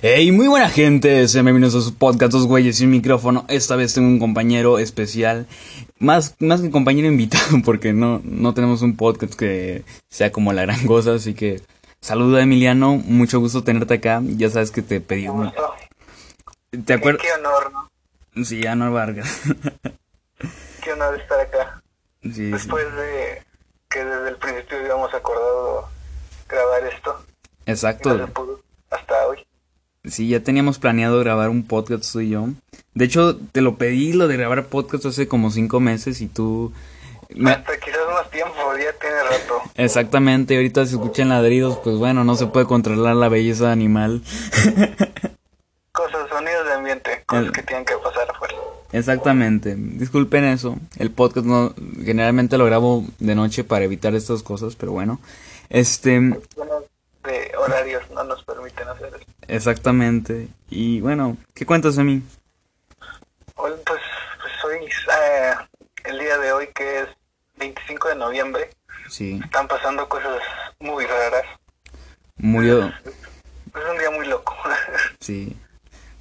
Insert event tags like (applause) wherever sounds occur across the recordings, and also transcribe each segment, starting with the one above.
Hey, muy buena gente, sean bienvenidos a su podcast Dos Güeyes sin micrófono. Esta vez tengo un compañero especial, más, más que compañero invitado, (laughs) porque no, no tenemos un podcast que sea como la gran cosa, así que saluda Emiliano, mucho gusto tenerte acá, ya sabes que te pedí un... ¿Te acuerdas? Qué honor, ¿no? Sí, Anor Vargas. (laughs) Qué honor estar acá. sí, sí. Después de que desde el principio habíamos acordado grabar esto. Y Exacto. hasta hoy. Sí, ya teníamos planeado grabar un podcast tú y yo. De hecho, te lo pedí lo de grabar podcast hace como cinco meses y tú... me- Hasta quizás más tiempo, ya tiene rato. Exactamente, ahorita se escuchan ladridos, pues bueno, no se puede controlar la belleza animal. (laughs) Cosas, sonidos de ambiente, cosas El- que tienen que pasar afuera. Exactamente, disculpen eso. El podcast no, generalmente lo grabo de noche para evitar estas cosas, pero bueno. Este, de horarios no nos permiten hacer eso. Exactamente. Y bueno, ¿qué cuentas de mí? Hoy, pues, pues hoy, eh, el día de hoy que es 25 de noviembre, Sí, están pasando cosas muy raras. murió, Es un día muy loco. (laughs) sí.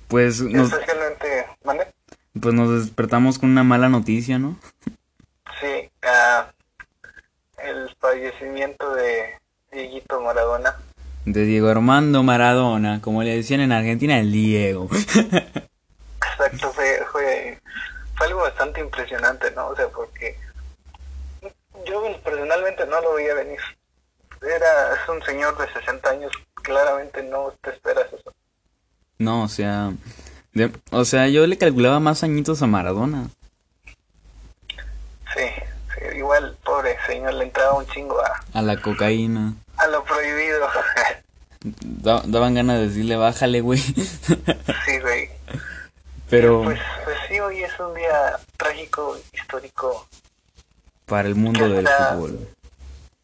Pues nos, Especialmente, ¿mande? pues nos despertamos con una mala noticia, ¿no? Sí, ah, el fallecimiento de Dieguito Maradona. De Diego Armando Maradona, como le decían en Argentina, el Diego. Exacto, fue, fue, fue algo bastante impresionante, ¿no? O sea, porque yo personalmente no lo veía venir. Era, es un señor de 60 años, claramente no te esperas eso. No, o sea, de- o sea, yo le calculaba más añitos a Maradona. Sí, sí, igual, pobre señor, le entraba un chingo a, A la cocaína. A lo prohibido. (laughs) Da- daban ganas de decirle, bájale, güey. (laughs) sí, güey. Pero Pues, pues sí, hoy es un día trágico, histórico, para el mundo del fútbol.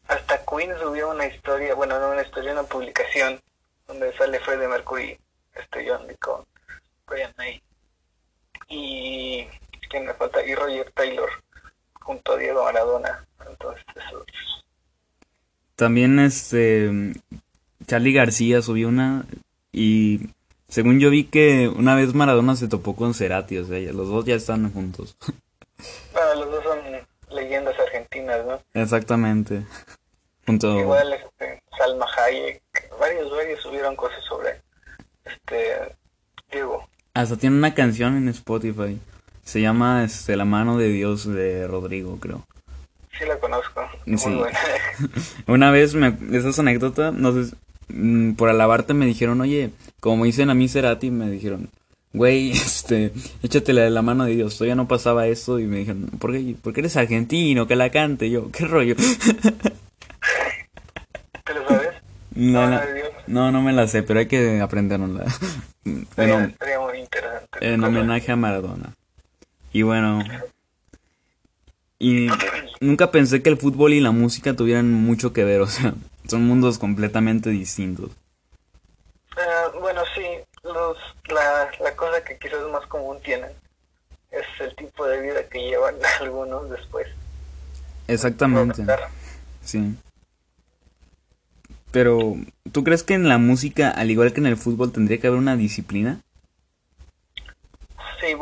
Hasta Queen subió una historia, bueno, no una historia, una publicación donde sale Freddie Mercury, este John Lee con Brian May y quién me falta y Roger Taylor junto a Diego Maradona. Entonces eso También este Charlie García subió una y según yo vi que una vez Maradona se topó con Cerati, o sea, ya- los dos ya están juntos. bueno, los dos son leyendas argentinas, ¿no? Exactamente. Junto Igual este, Salma Hayek, varios varios subieron cosas sobre este Diego. hasta tiene una canción en Spotify. Se llama este La mano de Dios de Rodrigo, creo. Sí la conozco, muy Sí. buena. (laughs) Una vez, me, esa es anécdota, no sé, mm, por alabarte me dijeron, oye, como dicen a mí Cerati, me dijeron, güey, (laughs) este, échate la de la mano de Dios, todavía no pasaba esto, y me dijeron, ¿por qué? Porque eres argentino, que la cante, Y yo, ¿qué rollo? (laughs) ¿Te lo sabes? no, Mano no, no, no me la sé, pero hay que aprendérnosla. Estaría, Bueno, estaría muy interesante. en homenaje a Maradona. Y bueno, y nunca pensé que el fútbol y la música tuvieran mucho que ver, o sea, (laughs) son mundos completamente distintos. Eh, bueno, sí, los, la, la cosa que quizás más común tienen es el tipo de vida que llevan (laughs) algunos después. Exactamente. Sí. Pero, ¿tú crees que en la música, al igual que en el fútbol, tendría que haber una disciplina?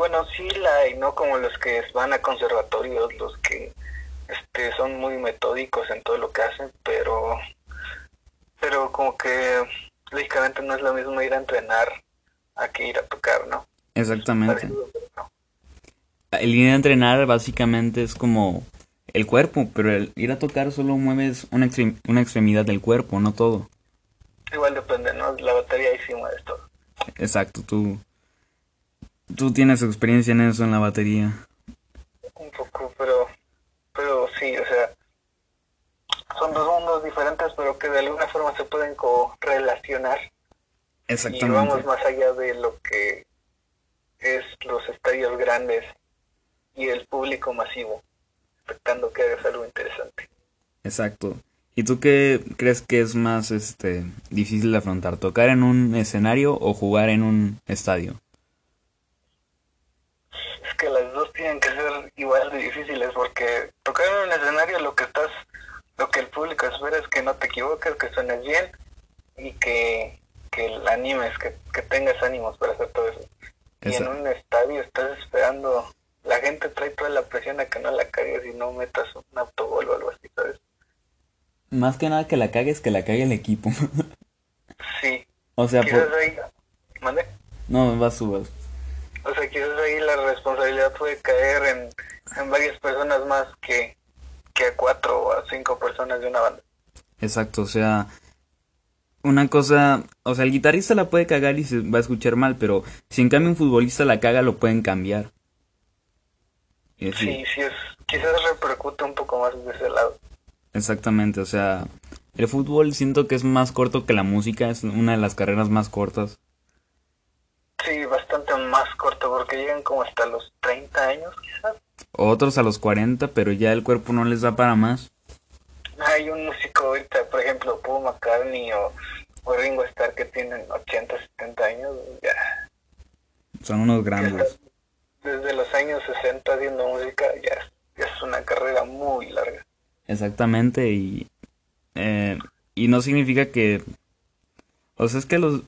Bueno, sí la hay, ¿no? Como los que van a conservatorios, los que este, son muy metódicos en todo lo que hacen, pero, pero como que lógicamente no es lo mismo ir a entrenar a que ir a tocar, ¿no? Exactamente. El ir a entrenar básicamente es como el cuerpo, pero el ir a tocar solo mueves una, extrem- una extremidad del cuerpo, no todo. Igual depende, ¿no? La batería ahí sí mueves todo. Exacto, tú, tú tienes experiencia en eso, en la batería. Un poco, pero, pero sí, o sea, son dos mundos diferentes, pero que de alguna forma se pueden correlacionar y vamos Exactamente. más allá de lo que es los estadios grandes y el público masivo, expectando que hagas algo interesante. Exacto. ¿Y tú qué crees que es más este difícil de afrontar? ¿Tocar en un escenario o jugar en un estadio? Es que las dos tienen que ser igual de difíciles porque tocar en un escenario lo que estás, lo que el público espera es que no te equivoques, que suenes bien y que que animes, que, que tengas ánimos para hacer todo eso. Y en un estadio estás esperando, la gente trae toda la presión a que no la cagues y no metas un autogol o algo así, ¿sabes? Más que nada que la cagues, que la cague el equipo. (laughs) Sí, o sea, por... ahí, ¿mande? No, vas vas. O sea, quizás ahí la responsabilidad puede caer en, en varias personas más que, que a cuatro o a cinco personas de una banda. Exacto, o sea, una cosa, o sea, el guitarrista la puede cagar y se va a escuchar mal, pero si en cambio un futbolista la caga, lo pueden cambiar. Sí, sí, es, quizás repercute un poco más de ese lado. exactamente, o sea, el fútbol siento que es más corto que la música, es una de las carreras más cortas. Sí, bastante corto porque llegan como hasta los 30 años quizás. Otros a los 40, pero ya el cuerpo no les da para más. Hay un músico ahorita, por ejemplo, Paul McCartney o, o Ringo Starr que tienen 80, 70 años, ya, Son unos grandes. desde los años 60 haciendo música, ya, es- ya es una carrera muy larga. Exactamente, y, eh, y no significa que... O sea, es que los,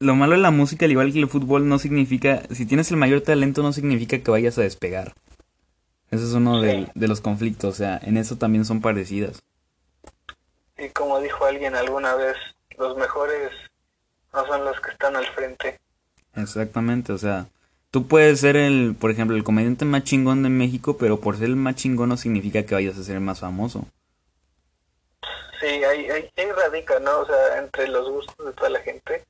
lo malo de la música, al igual que el fútbol, no significa... Si tienes el mayor talento, no significa que vayas a despegar. Ese es uno de, los conflictos, o sea, en eso también son parecidas. Y como dijo alguien alguna vez, los mejores no son los que están al frente. Exactamente, o sea, tú puedes ser el, por ejemplo, el comediante más chingón de México, pero por ser el más chingón no significa que vayas a ser el más famoso. Sí, ahí, ahí, ahí radica, ¿no? O sea, entre los gustos de toda la gente,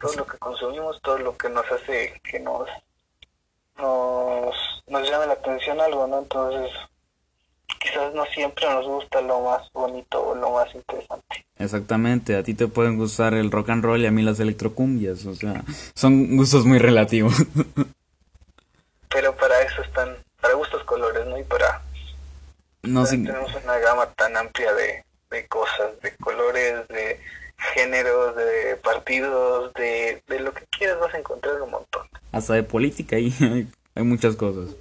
todo lo que consumimos, todo lo que nos hace que nos, nos, nos llame la atención algo, ¿no? Entonces, quizás no siempre nos gusta lo más bonito o lo más interesante. Exactamente, a ti te pueden gustar el rock and roll y a mí las electrocumbias, o sea, son gustos muy relativos. (laughs) Pero para eso están, para gustos colores, ¿no? Y para, No para- tenemos una gama tan amplia de, de cosas, de colores, de géneros, de partidos, de, de lo que quieras vas a encontrar un montón. hasta de política ahí (laughs) hay, hay muchas cosas.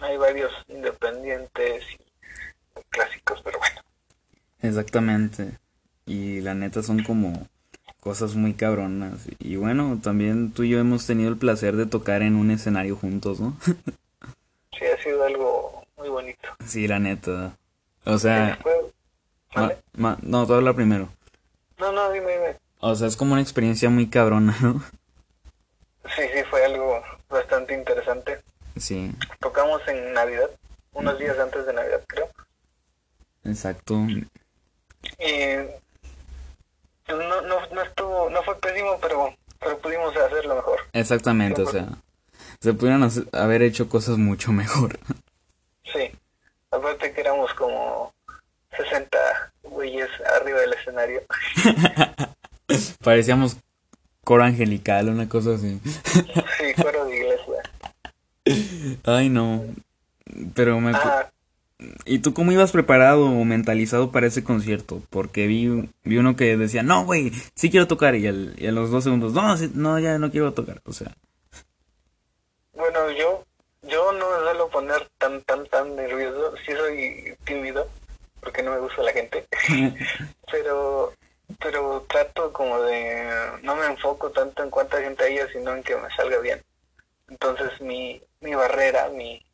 Hay varios independientes y clásicos, pero bueno. Exactamente. Y la neta son como cosas muy cabronas. Y bueno, también tú y yo hemos tenido el placer de tocar en un escenario juntos, ¿no? (laughs) Sí, ha sido algo muy bonito. sí, la neta. O sea, ma- no, tú habla primero. No, no, dime, dime. O sea, es como una experiencia muy cabrona, ¿no? Sí, sí, fue algo bastante interesante. Sí, Tocamos en Navidad, unos días antes de Navidad, creo. exacto. Y no, no, no estuvo, no fue pésimo, pero, pero pudimos hacerlo mejor. Exactamente, o sea, se pudieron hacer- haber hecho cosas mucho mejor. Sí. Aparte que éramos como 60 güeyes arriba del escenario. (laughs) Parecíamos coro angelical, una cosa así. Sí, coro de iglesia. Ay, no. Pero me... Ah, ¿Y tú cómo ibas preparado o mentalizado para ese concierto? Porque vi, vi uno que decía, no, güey, sí quiero tocar. Y, al- y a los dos segundos, no, sí- no, ya no quiero tocar. O sea, bueno, yo yo no me suelo poner tan, tan, tan nervioso. Sí soy tímido, porque no me gusta la gente. (laughs) pero pero trato como de... No me enfoco tanto en cuánta gente haya, sino en que me salga bien. Entonces mi, mi barrera, mi,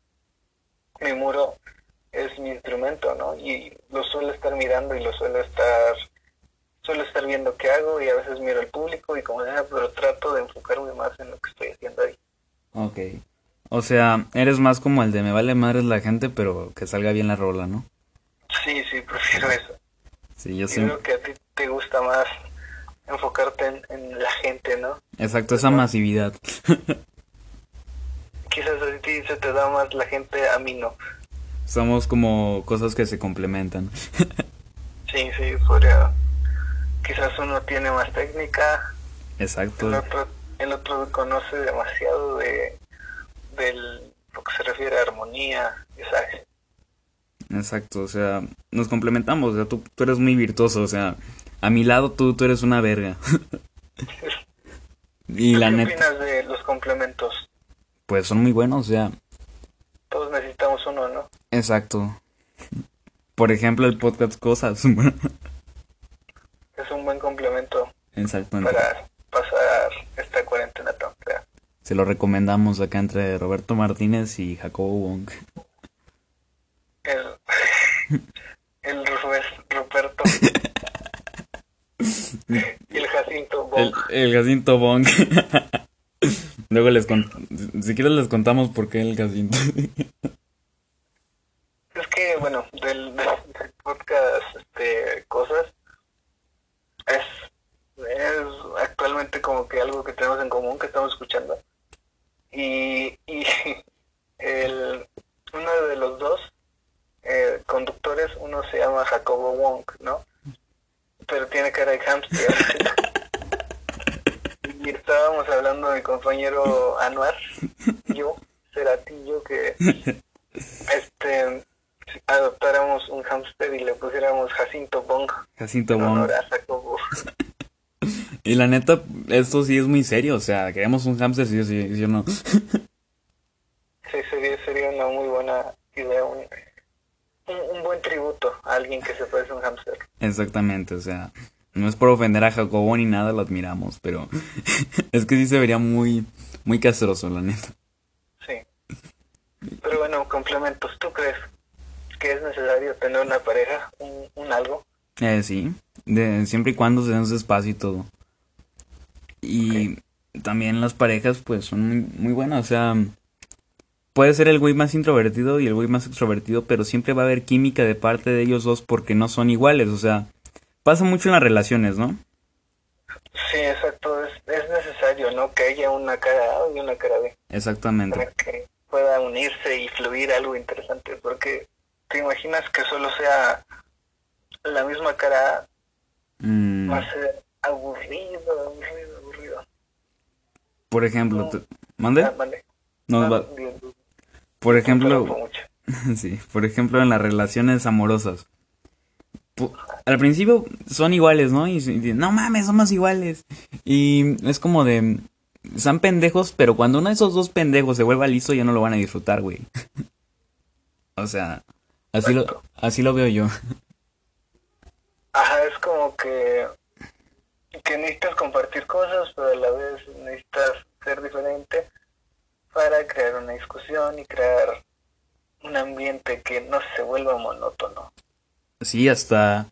mi muro es mi instrumento, ¿no? Y lo suelo estar mirando y lo suelo estar... Suelo estar viendo qué hago y a veces miro al público y como sea, pero trato de enfocarme más en lo que estoy haciendo ahí. ok. O sea, eres más como el de me vale madres la gente, pero que salga bien la rola, ¿no? Sí, sí, prefiero (laughs) eso. Sí, yo sí. creo que a ti te gusta más enfocarte en, en la gente, ¿no? Exacto, esa masividad. (laughs) Quizás a ti se te da más la gente, a mí no. Somos como cosas que se complementan. (laughs) Sí, sí, podría... Quizás uno tiene más técnica, Exacto. el otro, el otro conoce demasiado de del lo que se refiere a armonía, ya sabes. Exacto, o sea, nos complementamos, o sea, tú, tú eres muy virtuoso, o sea, a mi lado tú, tú eres una verga. (laughs) y ¿Tú la ¿Qué neta, opinas de los complementos? pues son muy buenos, o sea, Todos necesitamos uno, ¿no? exacto. Por ejemplo, el podcast Cosas. (laughs) Es un buen complemento. Exactamente. para pasar esta cuarentena tan fea. Se lo recomendamos acá entre Roberto Martínez y Jacobo Wong. El, el Ruperto (laughs) y el Jacinto Bong. el Jacinto Wong. (laughs) Luego les cont- si quieres les contamos por qué el Jacinto. Es que, bueno, del, del podcast este, Cosas es, es actualmente como que algo que tenemos en común, que estamos escuchando. Y, y (laughs) el, uno de los dos eh, conductores, uno se llama Jacobo Wong, ¿no? Pero tiene cara de hamster. (laughs) y estábamos hablando de mi compañero Anuar, yo, Ceratillo, que este adoptáramos un hámster y le pusiéramos Jacinto Bong Jacinto Jacobo. (laughs) Y la neta, esto sí es muy serio. O sea, queremos un hamster, sí sí, sí o no. Sí, sería, sería una muy buena idea, un, un, un buen tributo a alguien que se parece a un hámster. Exactamente, o sea, no es por ofender a Jacobo ni nada, lo admiramos, pero (laughs) es que sí se vería muy, muy castroso, la neta. Sí. Pero bueno, complementos. ¿Tú crees que es necesario tener una pareja, un, un algo? Eh, sí, de, siempre y cuando se den su espacio y todo. Y también las parejas, pues, son muy, muy buenas, o sea, puede ser el güey más introvertido y el güey más extrovertido, pero siempre va a haber química de parte de ellos dos porque no son iguales, o sea, pasa mucho en las relaciones, ¿no? Sí, exacto. Es, es necesario, ¿no? Que haya una cara A y una cara B. Exactamente. para que pueda unirse y fluir algo interesante, porque te imaginas que solo sea la misma cara, Mm, va a ser aburrido, aburrido, aburrido. por ejemplo, te- ¿mande? Ah, vale. Nos Ah, va-. Por ejemplo. (laughs) Sí, por ejemplo, en las relaciones amorosas. Al principio son iguales, ¿no? Y, y dicen, no mames, somos iguales. Y es como de, son pendejos, pero cuando uno de esos dos pendejos se vuelva listo, ya no lo van a disfrutar, güey. (laughs) o sea, así lo, así lo veo yo. Ajá, es como que, que necesitas compartir cosas, pero a la vez necesitas ser diferente para crear una discusión y crear un ambiente que no se vuelva monótono. Sí, hasta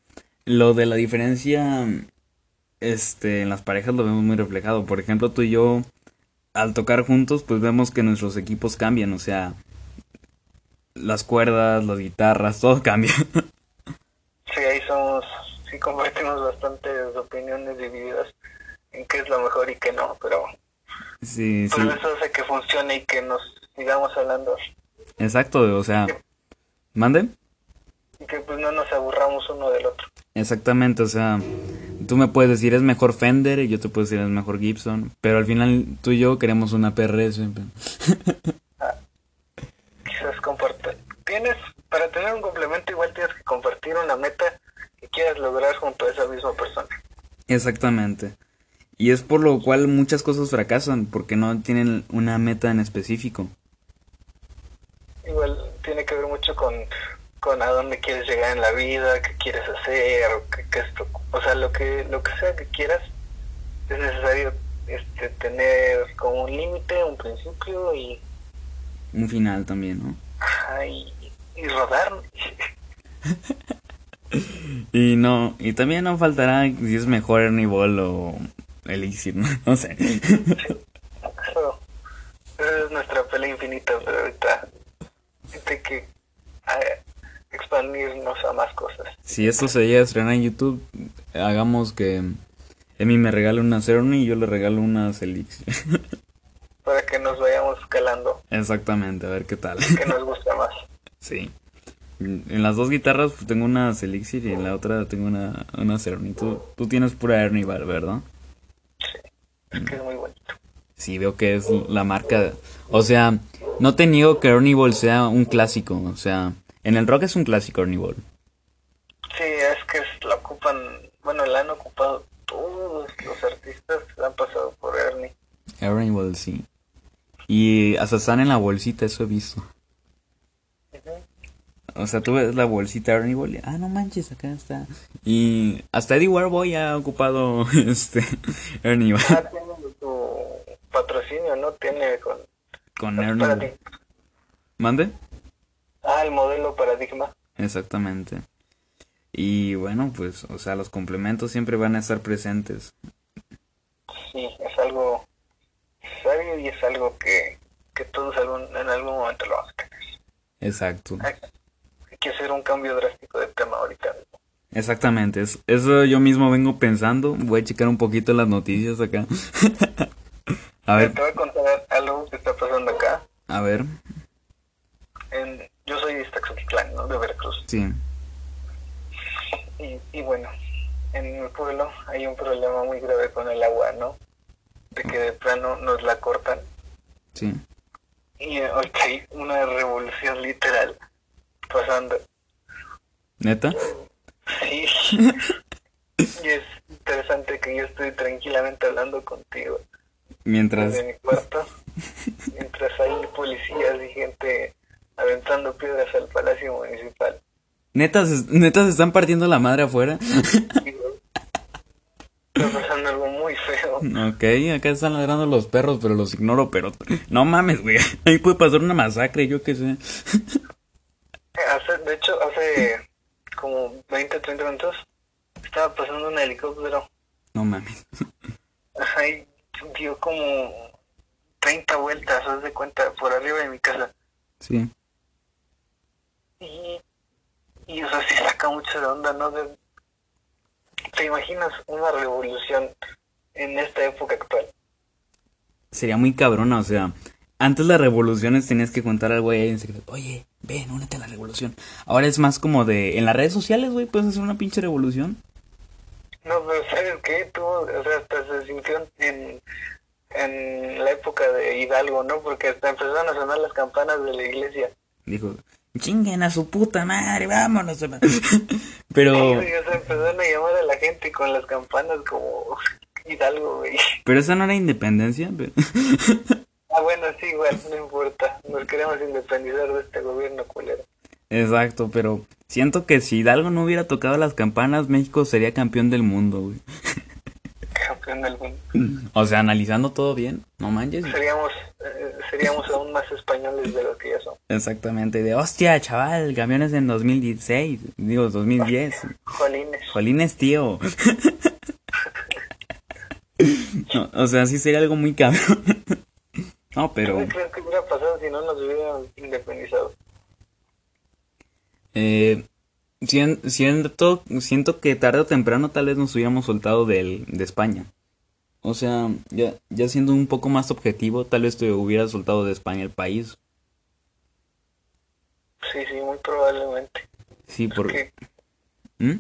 lo de la diferencia, este, en las parejas lo vemos muy reflejado. Por ejemplo, tú y yo, al tocar juntos, pues vemos que nuestros equipos cambian, o sea, las cuerdas, las guitarras, (laughs) todo cambia. Sí, ahí somos, sí compartimos bastantes opiniones divididas en qué es lo mejor y qué no, pero sí, sí, todo eso hace que funcione y que nos sigamos hablando exacto, o sea, mande, y que pues no nos aburramos uno del otro. exactamente, o sea, tú me puedes decir es mejor Fender y yo te puedo decir es mejor Gibson, pero al final tú y yo queremos una PRS. (laughs) Quizás compartir. Tienes, para tener un complemento igual tienes que compartir una meta que quieras lograr junto a esa misma persona. Exactamente. Y es por lo cual muchas cosas fracasan, porque no tienen una meta en específico. Igual tiene que ver mucho con, con a dónde quieres llegar en la vida, qué quieres hacer, o, qué, qué es tu- o sea, lo que, lo que sea que quieras, es necesario este, tener como un límite, un principio y, Un final también, ¿no? ajá, y, y rodar. (laughs) Y no, y también no faltará si es mejor Ernie Ball o Elixir, ¿no? (laughs) No sé. Esa es nuestra pelea infinita, pero ahorita hay que expandirnos a más cosas. Si esto se llega a estrenar en YouTube, hagamos que Emi me regale unas Ernie y yo le regalo unas Elixir. (laughs) Para que nos vayamos escalando, Exactamente, a ver qué tal. que nos gusta más. (laughs) Sí. En las dos guitarras tengo una Elixir y en la otra tengo una, una Ernie. Tú, tú tienes pura Ernie Ball, ¿verdad? Es que es muy bonito. Sí, veo que es la marca. O sea, no te niego que Ernie Ball sea un clásico. O sea, en el rock es un clásico Ernie Ball. Sí, es que la ocupan, bueno, la han ocupado todos los artistas que han pasado por Ernie. Ernie Ball, sí. Y hasta están en la bolsita, eso he visto. O sea, tú ves la bolsita Ernie Ball ah, no manches, acá está. Y hasta Eddie Warboy ha ocupado (laughs) este Ernie Ball. Ah, tiene tu patrocinio, ¿no? Tiene con... Con Ernie Ball. ¿Mande? Ah, el modelo Paradigma. Exactamente. Y bueno, pues, o sea, los complementos siempre van a estar presentes. Sí, es algo sabio y es algo que, que todos algún- en algún momento lo vamos a tener. Exacto. Que hacer un cambio drástico de tema ahorita. Exactamente. Es, eso yo mismo vengo pensando. Voy a checar un poquito las noticias acá. (laughs) a ver, Te voy a contar algo que está pasando acá. a ver. En, yo soy de Iztaxoquitlán, ¿no? De Veracruz. Sí. Y, y bueno, en mi pueblo hay un problema muy grave con el agua, ¿no? De que de plano nos la cortan. Sí. Y ahorita hay una revolución literal pasando. ¿Neta? Sí. (laughs) y es interesante que yo estoy tranquilamente hablando contigo Mientras... desde mi cuarto, mientras hay policías y gente aventando piedras al palacio municipal. ¿Neta se, neta se están partiendo la madre afuera? Está pasando algo muy feo. ok, acá están ladrando los perros, pero los ignoro, pero... No mames, güey. Ahí puede pasar una masacre, yo qué sé. Hace, de hecho, hace como 20 30 minutos estaba pasando un helicóptero. No mames. (laughs) Ajá, y dio como 30 vueltas, haz de cuenta, por arriba de mi casa. Sí. Y, y o sea, sí saca mucho de onda, ¿no? De- ¿Te imaginas una revolución en esta época actual? Sería muy cabrona, o sea... Antes las revoluciones tenías que contar al güey en secreto. Oye, ven, únete a la revolución. Ahora es más como de... En las redes sociales, güey, puedes hacer una pinche revolución. No, pero ¿sabes qué? Tú, o sea, hasta se sintió en, en la época de Hidalgo, ¿no? Porque hasta empezaron a sonar las campanas de la iglesia. Dijo, chinguen a su puta madre, vámonos. (laughs) Pero... Y, o sea, empezaron a llamar a la gente con las campanas como Hidalgo, güey. Pero esa no era independencia. pero- (laughs) Ah, bueno, sí, igual, no importa. Nos queremos independizar de este gobierno culero. Exacto, pero siento que si Hidalgo no hubiera tocado las campanas, México sería campeón del mundo, güey. Campeón del mundo. O sea, analizando todo bien, no manches. Seríamos, eh, seríamos aún más españoles de lo que ya son. Exactamente, de hostia, chaval, camiones en 2016, digo 2010. Jolines. Jolines, tío. (laughs) No, o sea, sí sería algo muy cabrón. No, pero ¿Qué crees que hubiera pasado si no nos hubieran independizado? eh, sien- siento, siento que tarde o temprano tal vez nos hubiéramos soltado del, de España. O sea, ya, ya siendo un poco más objetivo, tal vez te hubiera soltado de España el país. Sí, sí, muy probablemente. Sí, por... Que, ¿Mm?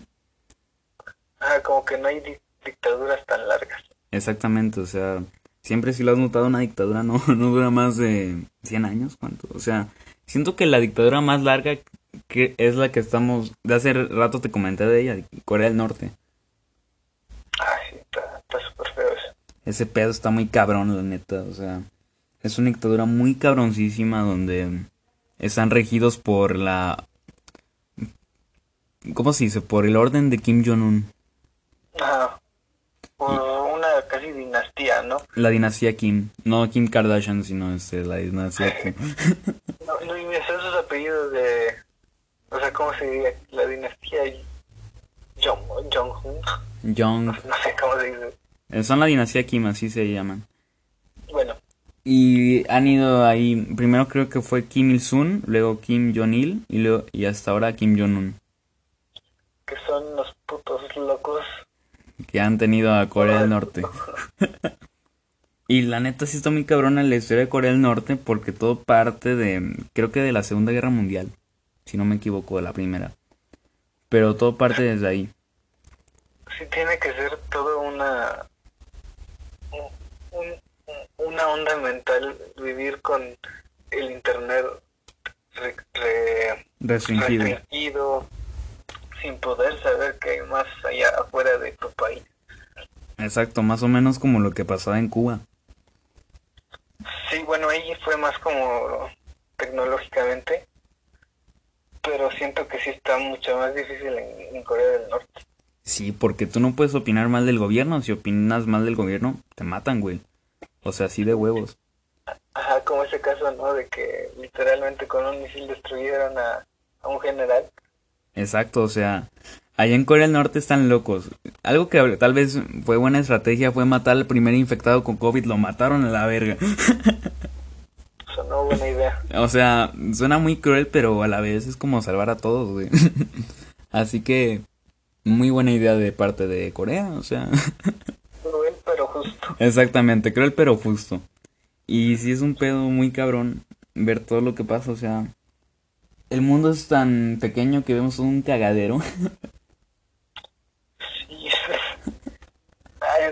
ah, como que no hay di- dictaduras tan largas. Exactamente, o sea, siempre si lo has notado, una dictadura no, (laughs) no dura más de 100 años, ¿cuánto? O sea, siento que la dictadura más larga que es la que estamos, de hace rato te comenté de ella, Corea del Norte. Ah, sí, está está súper feo eso. Ese pedo está muy cabrón, la neta, o sea, es una dictadura muy cabroncísima donde están regidos por la... ¿Cómo se dice? Por el orden de Kim Jong-un. Por una casi dinastía, ¿no? la dinastía Kim, no Kim Kardashian, sino este, la dinastía (laughs) Kim. No, no, y me sé sus apellidos de... O sea, ¿cómo se diría? La dinastía Jong, Jong-un. Jong, No sé cómo se dice. eh, son la dinastía Kim, así se llaman. Bueno, Y han ido ahí, primero creo que fue Kim Il-sung, luego Kim Jong-il y, luego, y hasta ahora Kim Jong-un, que son los putos locos. Que han tenido a Corea del Norte. (laughs) y la neta sí está muy cabrona la historia de Corea del Norte porque todo parte de, creo que de la Segunda Guerra Mundial, si no me equivoco, de la primera. Pero todo parte desde ahí. Sí tiene que ser todo una... un- una onda mental vivir con el internet re- re- Restringido. restringido sin poder saber que hay más allá afuera de tu país. Exacto, más o menos como lo que pasaba en Cuba. Sí, bueno, ahí fue más como tecnológicamente, pero siento que sí está mucho más difícil en, en Corea del Norte. Sí, porque tú no puedes opinar mal del gobierno. Si opinas mal del gobierno, te matan, güey. O sea, así de huevos. Ajá, como ese caso, ¿no? De que literalmente con un misil destruyeron a, a un general. Exacto, o sea, allá en Corea del Norte están locos. Algo que tal vez fue buena estrategia fue matar al primer infectado con COVID, lo mataron a la verga. Sonó buena idea. (laughs) O sea, suena muy cruel, pero a la vez es como salvar a todos, güey. (laughs) Así que, muy buena idea de parte de Corea, o sea. Cruel pero justo. Exactamente, cruel pero justo. Y sí es un pedo muy cabrón ver todo lo que pasa, o sea, el mundo es tan pequeño que vemos un cagadero. (laughs) Sí.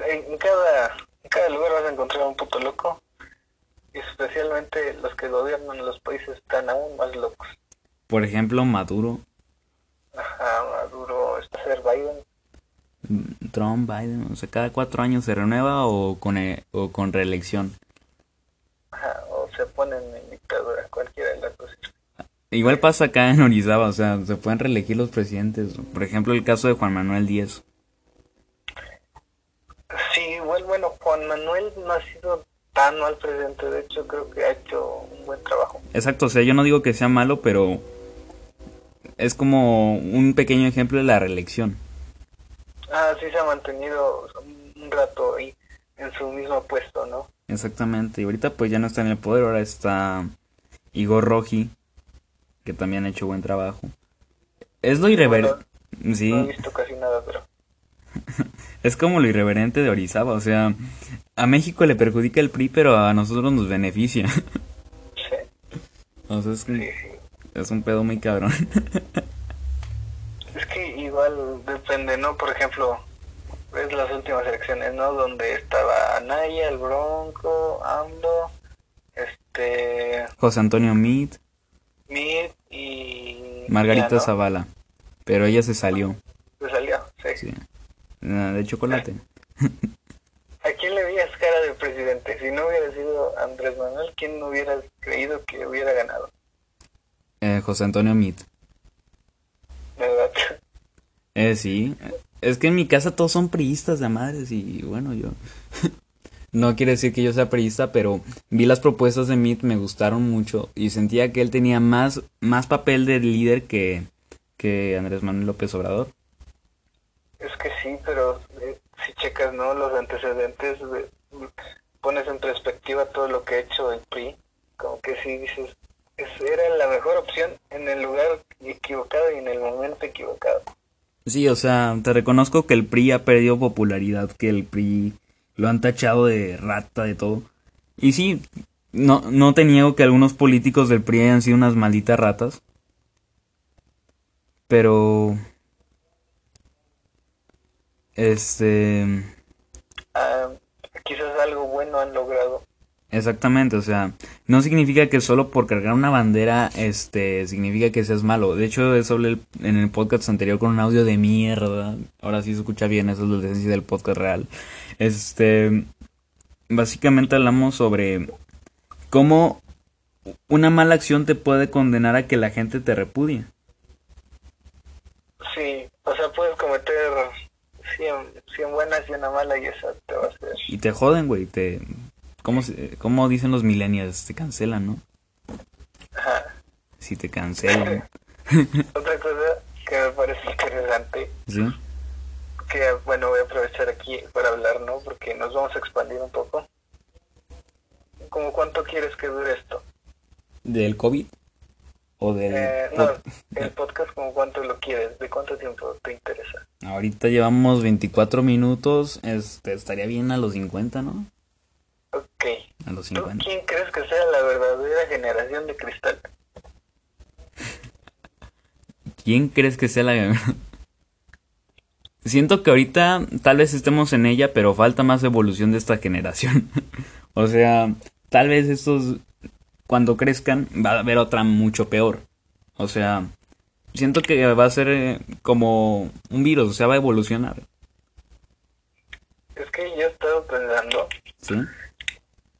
En, cada, en cada lugar vas a encontrar un puto loco. Y especialmente los que gobiernan los países están aún más locos. Por ejemplo, Maduro, Ajá, Maduro, este ser Biden. mm, Trump, Biden, o sea, cada cuatro años se renueva o con, e- o con reelección. Ajá, o se ponen en dictadura, cualquiera de las dos. Igual pasa acá en Orizaba, o sea, se pueden reelegir los presidentes. Por ejemplo, el caso de Juan Manuel Díaz. Sí, igual, bueno, Juan Manuel no ha sido tan mal presidente. De hecho, creo que ha hecho un buen trabajo. Exacto, o sea, yo no digo que sea malo, pero es como un pequeño ejemplo de la reelección. Ah, sí se ha mantenido un- rato ahí en su mismo puesto, ¿no? Exactamente, y ahorita pues ya no está en el poder, ahora está Igor Roji, que también ha hecho buen trabajo. Es lo irreverente. No he visto casi nada, pero (laughs) es como lo irreverente de Orizaba, o sea, a México le perjudica el PRI, pero a nosotros nos beneficia. (laughs) sí, O sea, es, sí, un- sí. es un pedo muy cabrón. Es que igual depende, ¿no? Por ejemplo, ves las últimas elecciones, ¿no? Donde estaba Anaya, el Bronco, AMLO, este, José Antonio Meade, Mid y... Margarita ya, ¿no? Zavala, pero ella se salió, Se salió, sí. sí, de chocolate. ¿A quién le veías cara de presidente? Si no hubiera sido Andrés Manuel, ¿quién no hubiera creído que hubiera ganado? Eh, José Antonio Meade. ¿Verdad? Eh, sí. Es que en mi casa todos son priistas de madres y bueno, yo... (laughs) no quiere decir que yo sea priista, pero vi las propuestas de Meade, me gustaron mucho y sentía que él tenía más, más papel de líder que, que Andrés Manuel López Obrador. Es que sí, pero eh, si checas, ¿no? Los antecedentes, de- pones en perspectiva todo lo que ha hecho el PRI, como que sí dices, es- era la mejor opción en el lugar equivocado y en el momento equivocado. Sí, o sea, te reconozco que el PRI ha perdido popularidad, que el PRI lo han tachado de rata, de todo. Y sí, no, no te niego que algunos políticos del PRI hayan sido unas malditas ratas. Pero... Este... Ah, quizás algo bueno han logrado. Exactamente, o sea, no significa que solo por cargar una bandera, este, significa que seas malo. De hecho, eso hablé el- en el podcast anterior con un audio de mierda. Ahora sí se escucha bien, eso es la esencia del podcast real. Este, básicamente hablamos sobre cómo una mala acción te puede condenar a que la gente te repudie. Sí, o sea, puedes cometer 100, 100 buenas y una mala y esa te va a hacer. Y te joden, güey, te... ¿Cómo, cómo dicen los millennials? Te cancelan, ¿no? Ajá. Si te cancelan. (laughs) Otra cosa que me parece interesante, ¿Sí? Que bueno, voy a aprovechar aquí para hablar, ¿no? Porque nos vamos a expandir un poco. ¿Cómo cuánto quieres que dure esto? ¿Del COVID? ¿O del... Eh, no, el podcast, ¿como cuánto lo quieres? ¿De cuánto tiempo te interesa? Ahorita llevamos 24 minutos, este, estaría bien a los 50, ¿no? Ok. A los ¿Tú 50. quién crees que sea la verdadera generación de cristal? (laughs) ¿Quién crees que sea la... (laughs) Siento que ahorita tal vez estemos en ella, pero falta más evolución de esta generación. (laughs) o sea, tal vez estos, cuando crezcan, va a haber otra mucho peor. O sea, siento que va a ser eh, como un virus, o sea, va a evolucionar. Es que yo he estado pensando ¿Sí?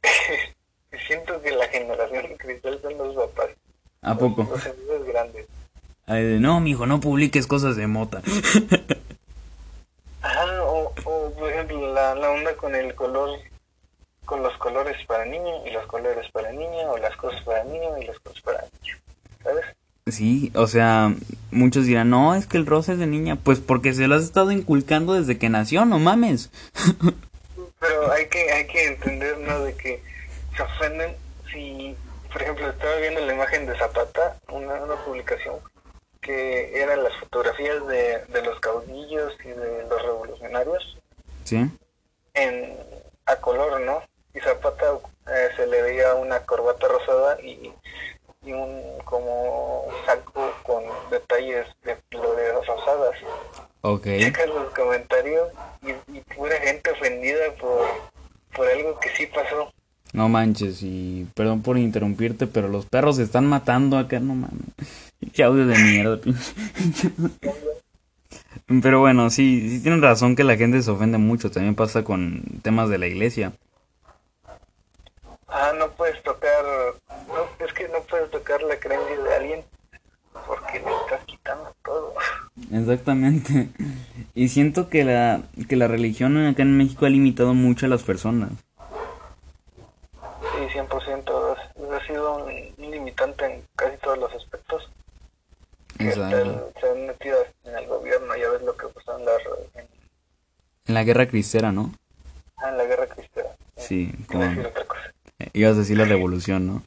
(laughs) siento que la generación de cristal son los papás. ¿A poco? Los amigos grandes. no, mijo, no publiques cosas de mota. (laughs) Ajá, o, o por ejemplo, la, la onda con el color, con los colores para niño y los colores para niña, o las cosas para niño y las cosas para niño, ¿sabes? Sí, o sea, muchos dirán, no, es que el rosa es de niña. Pues porque se lo has estado inculcando desde que nació, no mames. (laughs) Pero hay que, hay que entender, ¿no? De que se ofenden si, por ejemplo, estaba viendo la imagen de Zapata, una, una publicación que eran las fotografías de, de los caudillos y de los revolucionarios Sí. en a color, ¿no? Y Zapata eh, se le veía una corbata rosada y, y un como saco con detalles de flores rosadas. Ok. Checas los comentarios y, y pura gente ofendida por, por algo que sí pasó. No manches, y perdón por interrumpirte, pero los perros se están matando acá, no mames. (laughs) Qué audio de mierda, pinche. (laughs) Pero bueno, sí, sí tienen razón que la gente se ofende mucho. También pasa con temas de la iglesia. Ah, no puedes tocar, no, es que no puedes tocar la creencia de alguien porque le estás quitando todo. Exactamente. Y siento que la, que la religión acá en México ha limitado mucho a las personas. Sí, 100%. Ha, ha sido un, un limitante en casi todos los aspectos. Que se han metido en el gobierno, ya ves lo que pasó en la, en, En la guerra cristera, ¿no? ah, en la guerra cristiana. Sí, decir como... cosa. Ibas a decir la revolución, ¿no?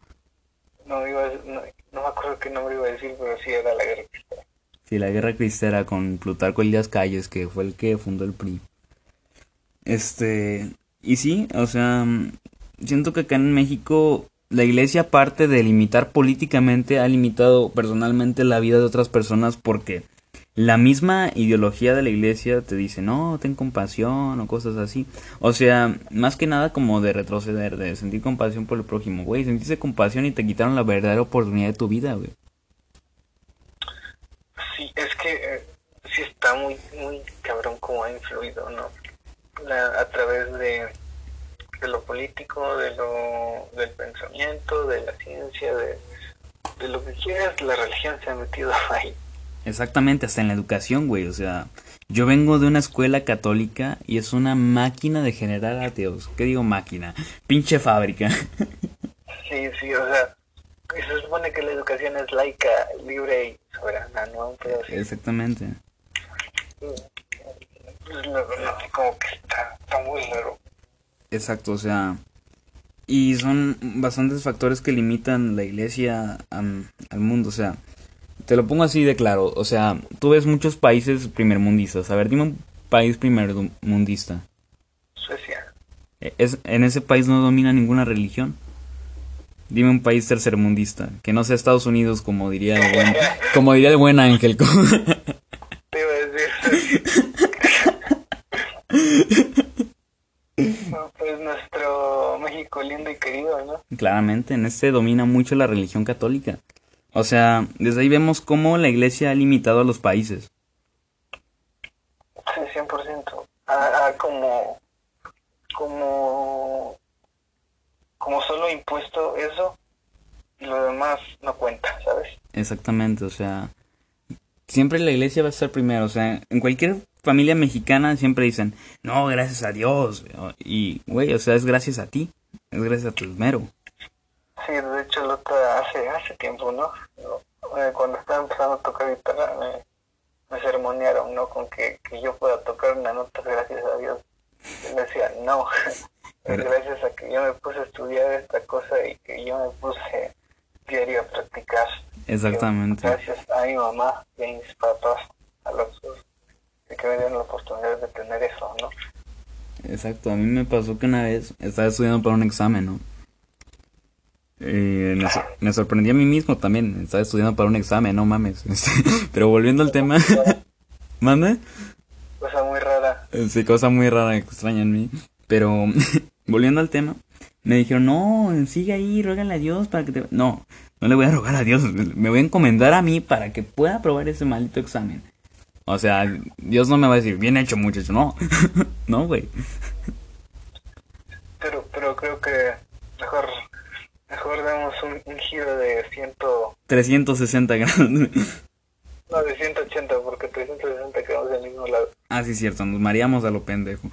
No, iba a- no, no me acuerdo qué nombre iba a decir, pero sí era la guerra cristiana. Sí, la guerra cristera con Plutarco Elías Calles, que fue el que fundó el PRI. Este, y sí, o sea, mm, siento que acá en México la iglesia, aparte de limitar políticamente, ha limitado personalmente la vida de otras personas porque la misma ideología de la iglesia te dice, no, ten compasión o cosas así. O sea, más que nada como de retroceder, de sentir compasión por el prójimo, güey. Sentiste compasión y te quitaron la verdadera oportunidad de tu vida, güey. Sí, es que eh, sí está muy, muy cabrón cómo ha influido, ¿no? La, a través de, de lo político, de lo, del pensamiento, de la ciencia, de, de lo que quieras, la religión se ha metido (laughs) ahí. Exactamente, hasta en la educación, güey. O sea, yo vengo de una escuela católica y es una máquina de generar ateos. ¿Qué digo máquina? Pinche fábrica. (laughs) Sí, sí, o sea, se supone que la educación es laica, libre y soberana, ¿no? Pero sí, Exactamente. pues, no, no, como que está, está muy raro. Exacto, o sea. Y son bastantes factores que limitan la iglesia al mundo. O sea, te lo pongo así de claro. O sea, tú ves muchos países primermundistas. A ver, dime un país primermundista. Suecia. Eh, Es, en ese país no domina ninguna religión. Dime un país tercermundista, que no sea Estados Unidos como diría el buen, como diría el buen Ángel. (laughs) Te iba a decir. No, pues nuestro México lindo y querido, ¿no? Claramente, en este domina mucho la religión católica. O sea, desde ahí vemos cómo la iglesia ha limitado a los países. Sí, 100%. Ah, ah, como, como, como solo impuesto eso y lo demás no cuenta, ¿sabes? Exactamente, o sea, siempre la iglesia va a estar primero. O sea, en cualquier familia mexicana siempre dicen, no, gracias a Dios. Y, güey, o sea, es gracias a ti, es gracias a tu esmero. Sí, de hecho, el otro hace, hace tiempo, ¿no? Eh, Cuando estaba empezando a tocar guitarra, me, me sermonearon, ¿no? Con que, que yo pueda tocar una nota gracias a Dios. Yo le decía, no, es (laughs) Pero- gracias a que yo me puse a estudiar esta cosa y que yo me puse diario a practicar. Exactamente. Gracias a mi mamá y a mis papás, a los dos, de que me dieron la oportunidad de tener eso, ¿no? Exacto, a mí me pasó que una vez estaba estudiando para un examen, ¿no? Eh, me, sor- me sorprendí a mí mismo también, estaba estudiando para un examen, no mames. (laughs) Este, Pero volviendo al tema, (laughs) ¿mande? Cosa muy rara. Sí, cosa muy rara, extraña en mí. Pero (laughs) volviendo al tema, me dijeron, no, sigue ahí, ruégale a Dios para que te... No, no le voy a rogar a Dios, me voy a encomendar a mí para que pueda aprobar ese maldito examen. O sea, Dios no me va a decir, bien hecho muchacho, no. (laughs) no, güey. Pero, pero creo que mejor, mejor damos un, un giro de ciento, 360 grados. (laughs) No, de 180, porque 360 quedamos del mismo lado. Ah, sí, cierto, nos mareamos a lo pendejo.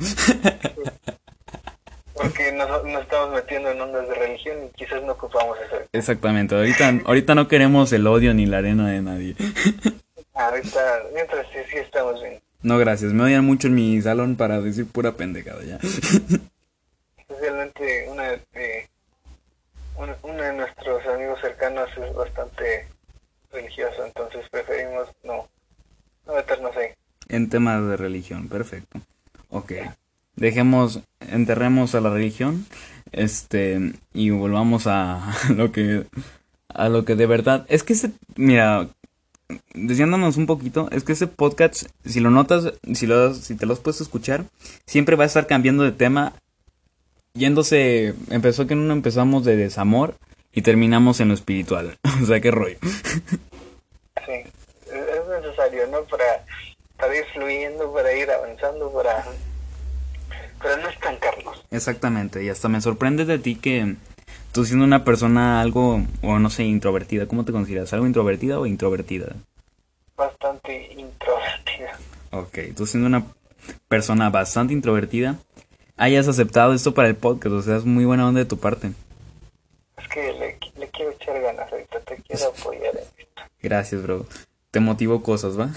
Porque nos, nos estamos metiendo en ondas de religión y quizás no ocupamos eso. Exactamente, ahorita, ahorita no queremos el odio ni la arena de nadie. (laughs) Ahorita, mientras sí, sí estamos bien. No, gracias, me odian mucho en mi salón para decir pura pendejada ya. Especialmente una de, un- uno de nuestros amigos cercanos es bastante religioso, entonces preferimos no, no meternos ahí. En temas de religión, perfecto. Ok. Dejemos, enterremos a la religión, este, y volvamos a (laughs) lo que, a lo que de verdad, es que ese, mira, desviándonos un poquito, es que ese podcast, si lo notas, si lo, si te lo has puesto a escuchar, siempre va a estar cambiando de tema, yéndose, empezó que en uno empezamos de desamor y terminamos en lo espiritual, (laughs) o sea, qué rollo. Sí, es necesario, ¿no? Para, para ir fluyendo, para ir avanzando, para, para no estancarnos. Exactamente, y hasta me sorprende de ti que tú siendo una persona algo, o no sé, introvertida, ¿cómo te consideras? ¿Algo introvertida o introvertida? Bastante introvertida. Ok, tú siendo una persona bastante introvertida, hayas aceptado esto para el podcast, o sea, es muy buena onda de tu parte. Es que le, le quiero echar ganas ahorita, te quiero apoyar en esto. Gracias, bro. Te motivo cosas, ¿va?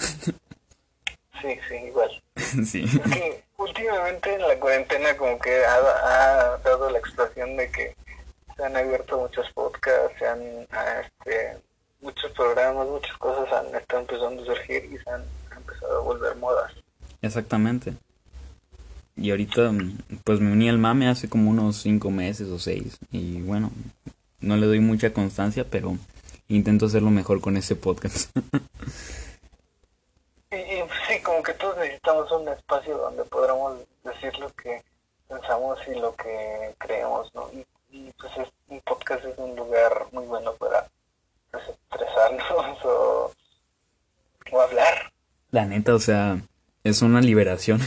Sí, sí, igual. (laughs) sí. Es que últimamente en la cuarentena como que ha, ha dado la explosión de que se han abierto muchos podcasts, se han, ah, este, muchos programas, muchas cosas han estado empezando a surgir y se han empezado a volver modas. Exactamente. Y ahorita, mm, pues me uní al mame hace como unos cinco meses o seis. Y bueno, no le doy mucha constancia, pero intento hacerlo mejor con ese podcast. (laughs) Y, y, sí, como que todos necesitamos un espacio donde podamos decir lo que pensamos y lo que creemos, ¿no? Y, y, pues es, un podcast es un lugar muy bueno para pues, expresarnos (laughs) o, o hablar. La neta, o sea, es una liberación.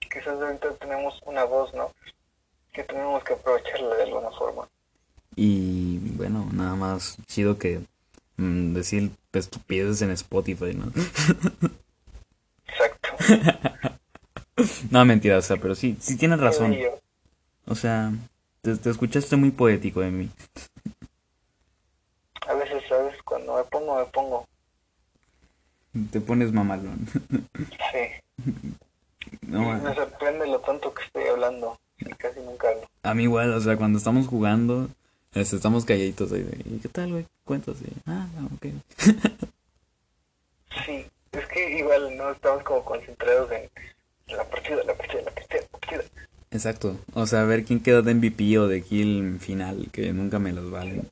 Quizás ahorita tenemos una voz, ¿no? Que tenemos que aprovecharla de alguna forma. Y bueno, nada más chido que mm, decir estupideces en Spotify, ¿no? Exacto. (laughs) no, mentira, o sea, pero sí, sí tienes razón. O sea, te, te escuchaste muy poético de mí. a veces, ¿sabes? Cuando me pongo, me pongo. Te pones mamalón. Sí. No, me sorprende lo tanto que estoy hablando. Y casi nunca hablo. a mí igual, o sea, cuando estamos jugando, estamos calladitos ahí. de, ¿Y qué tal, güey? Cuentas. y, Ah, ok. (laughs) Sí, es que igual no estamos como concentrados en en la partida, la partida, la partida, la partida. Exacto. O sea, a ver quién queda de MVP o de kill final, que nunca me los valen.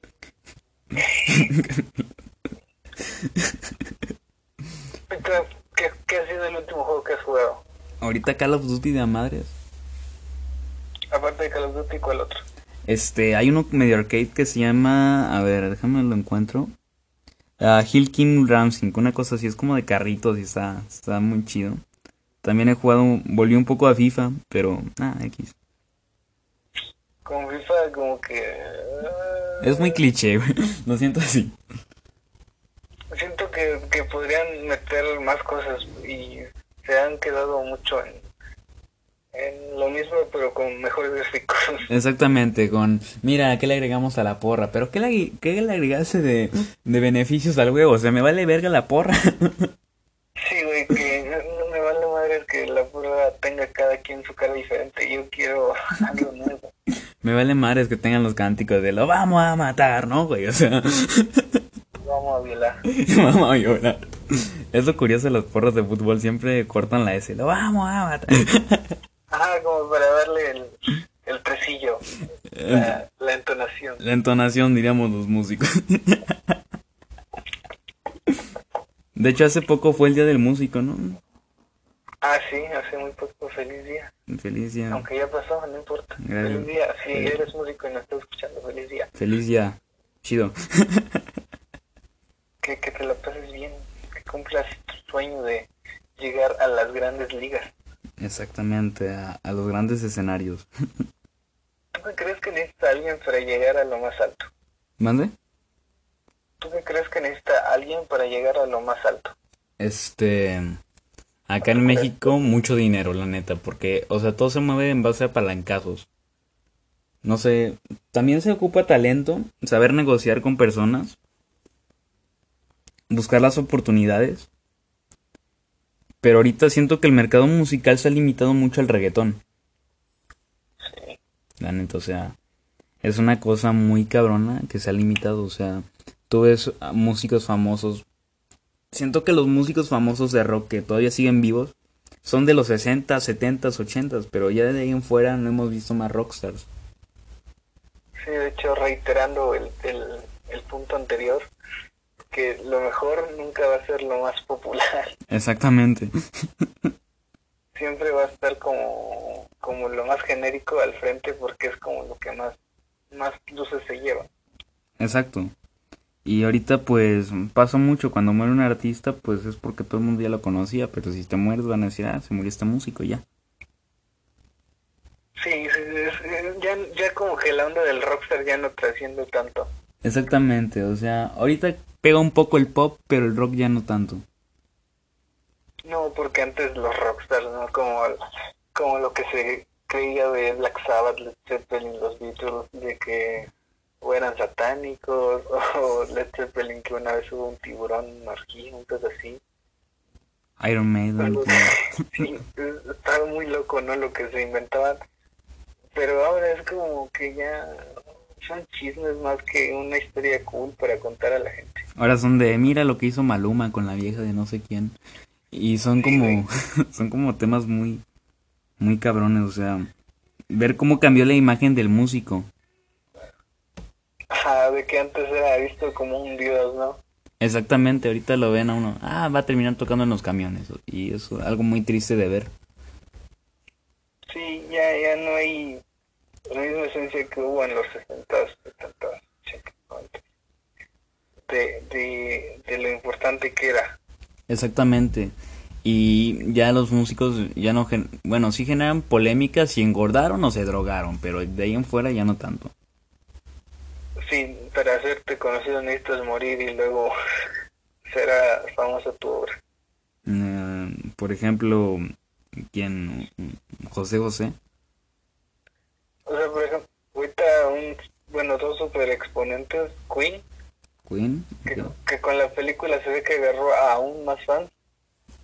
¿qué, ¿qué ha sido el último juego que has jugado? Ahorita Call of Duty de a madres. Aparte de Call of Duty, ¿cuál otro? Este, hay uno medio arcade que se llama, a ver, déjame lo encuentro. Ah, Hill King Ramsing, una cosa así, es como de carritos y está, está muy chido. También he jugado, volví un poco a FIFA, pero, ah, X. Con FIFA como que... ah, Es muy cliché, güey. (laughs) Lo siento así. Siento que, que podrían meter más cosas y se han quedado mucho en, en lo mismo pero con mejores gráficos. (laughs) Exactamente, con, mira, ¿qué le agregamos a la porra? Pero ¿qué le, qué le agregaste de, de beneficios al juego? O sea, me vale verga la porra. (laughs) Sí, güey, que que la prueba tenga cada quien su cara diferente. Yo quiero (laughs) algo nuevo. me vale madres que tengan los cánticos de lo vamos a matar, ¿no, güey? O sea, Vamos a violar. (laughs) vamos a llorar. Es lo curioso de los porros de fútbol, siempre cortan la S, lo vamos a matar. Ajá, (laughs) como para darle el, el tresillo, la, la entonación. La entonación, diríamos los músicos. De hecho, hace poco fue el día del músico, ¿no? Ah, sí, hace muy poco. Feliz día. Feliz día. Aunque ya pasó, no importa. Gracias. Feliz día. Si eres músico y no estás escuchando, feliz día. Feliz día. Chido. (laughs) Que, que te la pases bien. Que cumplas tu sueño de llegar a las grandes ligas. Exactamente, a, a los grandes escenarios. ¿Tú qué crees que necesita alguien para llegar a lo más alto? ¿Mande? ¿tú qué crees que necesita alguien para llegar a lo más alto? Este, acá en México mucho dinero, la neta, porque, o sea, todo se mueve en base a palancazos. No sé, también se ocupa talento, saber negociar con personas, buscar las oportunidades. Pero ahorita siento que el mercado musical se ha limitado mucho al reggaetón. La neta, o sea, es una cosa muy cabrona que se ha limitado, o sea, tú ves músicos famosos. Siento que los músicos famosos de rock que todavía siguen vivos son de los 60, 70, 80, pero ya de ahí en fuera no hemos visto más rockstars. Sí, de hecho, reiterando el, el, el punto anterior, que lo mejor nunca va a ser lo más popular. (laughs) Exactamente. (laughs) Siempre va a estar como, como lo más genérico al frente porque es como lo que más, más luces se lleva. Exacto. Y ahorita pues pasa mucho, cuando muere un artista pues es porque todo el mundo ya lo conocía, pero si te mueres van a decir, ah, se murió este músico ya. Sí, es- ya, ya como que la onda del rockstar ya no trasciende tanto. Exactamente, o sea, ahorita pega un poco el pop, pero el rock ya no tanto. No, porque antes los rockstars, ¿no? Como, como lo que se creía de Black Sabbath, Led Zeppelin, los Beatles, de que o eran satánicos, (laughs) o Led Zeppelin que una vez hubo un tiburón, orgía, un cosa así. Iron Maiden. (laughs) Sí, es- estaba muy loco, ¿no? Lo que se inventaban. Pero ahora es como que ya son chismes más que una historia cool para contar a la gente. Ahora son de, mira lo que hizo Maluma con la vieja de no sé quién. Y son Sí, como, (laughs) son como temas muy, muy cabrones, o sea, ver cómo cambió la imagen del músico. Ajá, de que antes era visto como un dios, ¿no? Exactamente, ahorita lo ven a uno, ah, va a terminar tocando en los camiones. Y eso es algo muy triste de ver. Sí, ya, ya no hay la misma esencia que hubo en los 60, 70, 80, 90. De, de, de lo importante que era. Exactamente. Y ya los músicos ya no, gen- bueno, sí generan polémicas si engordaron o se drogaron, pero de ahí en fuera ya no tanto. Sí, para hacerte conocido necesitas morir y luego será famosa tu obra. Eh, por ejemplo, ¿quién? José José. O sea, por ejemplo, ahorita un, bueno, dos super exponentes, Queen, Queen. que, que con la película se ve que agarró a aún más fans,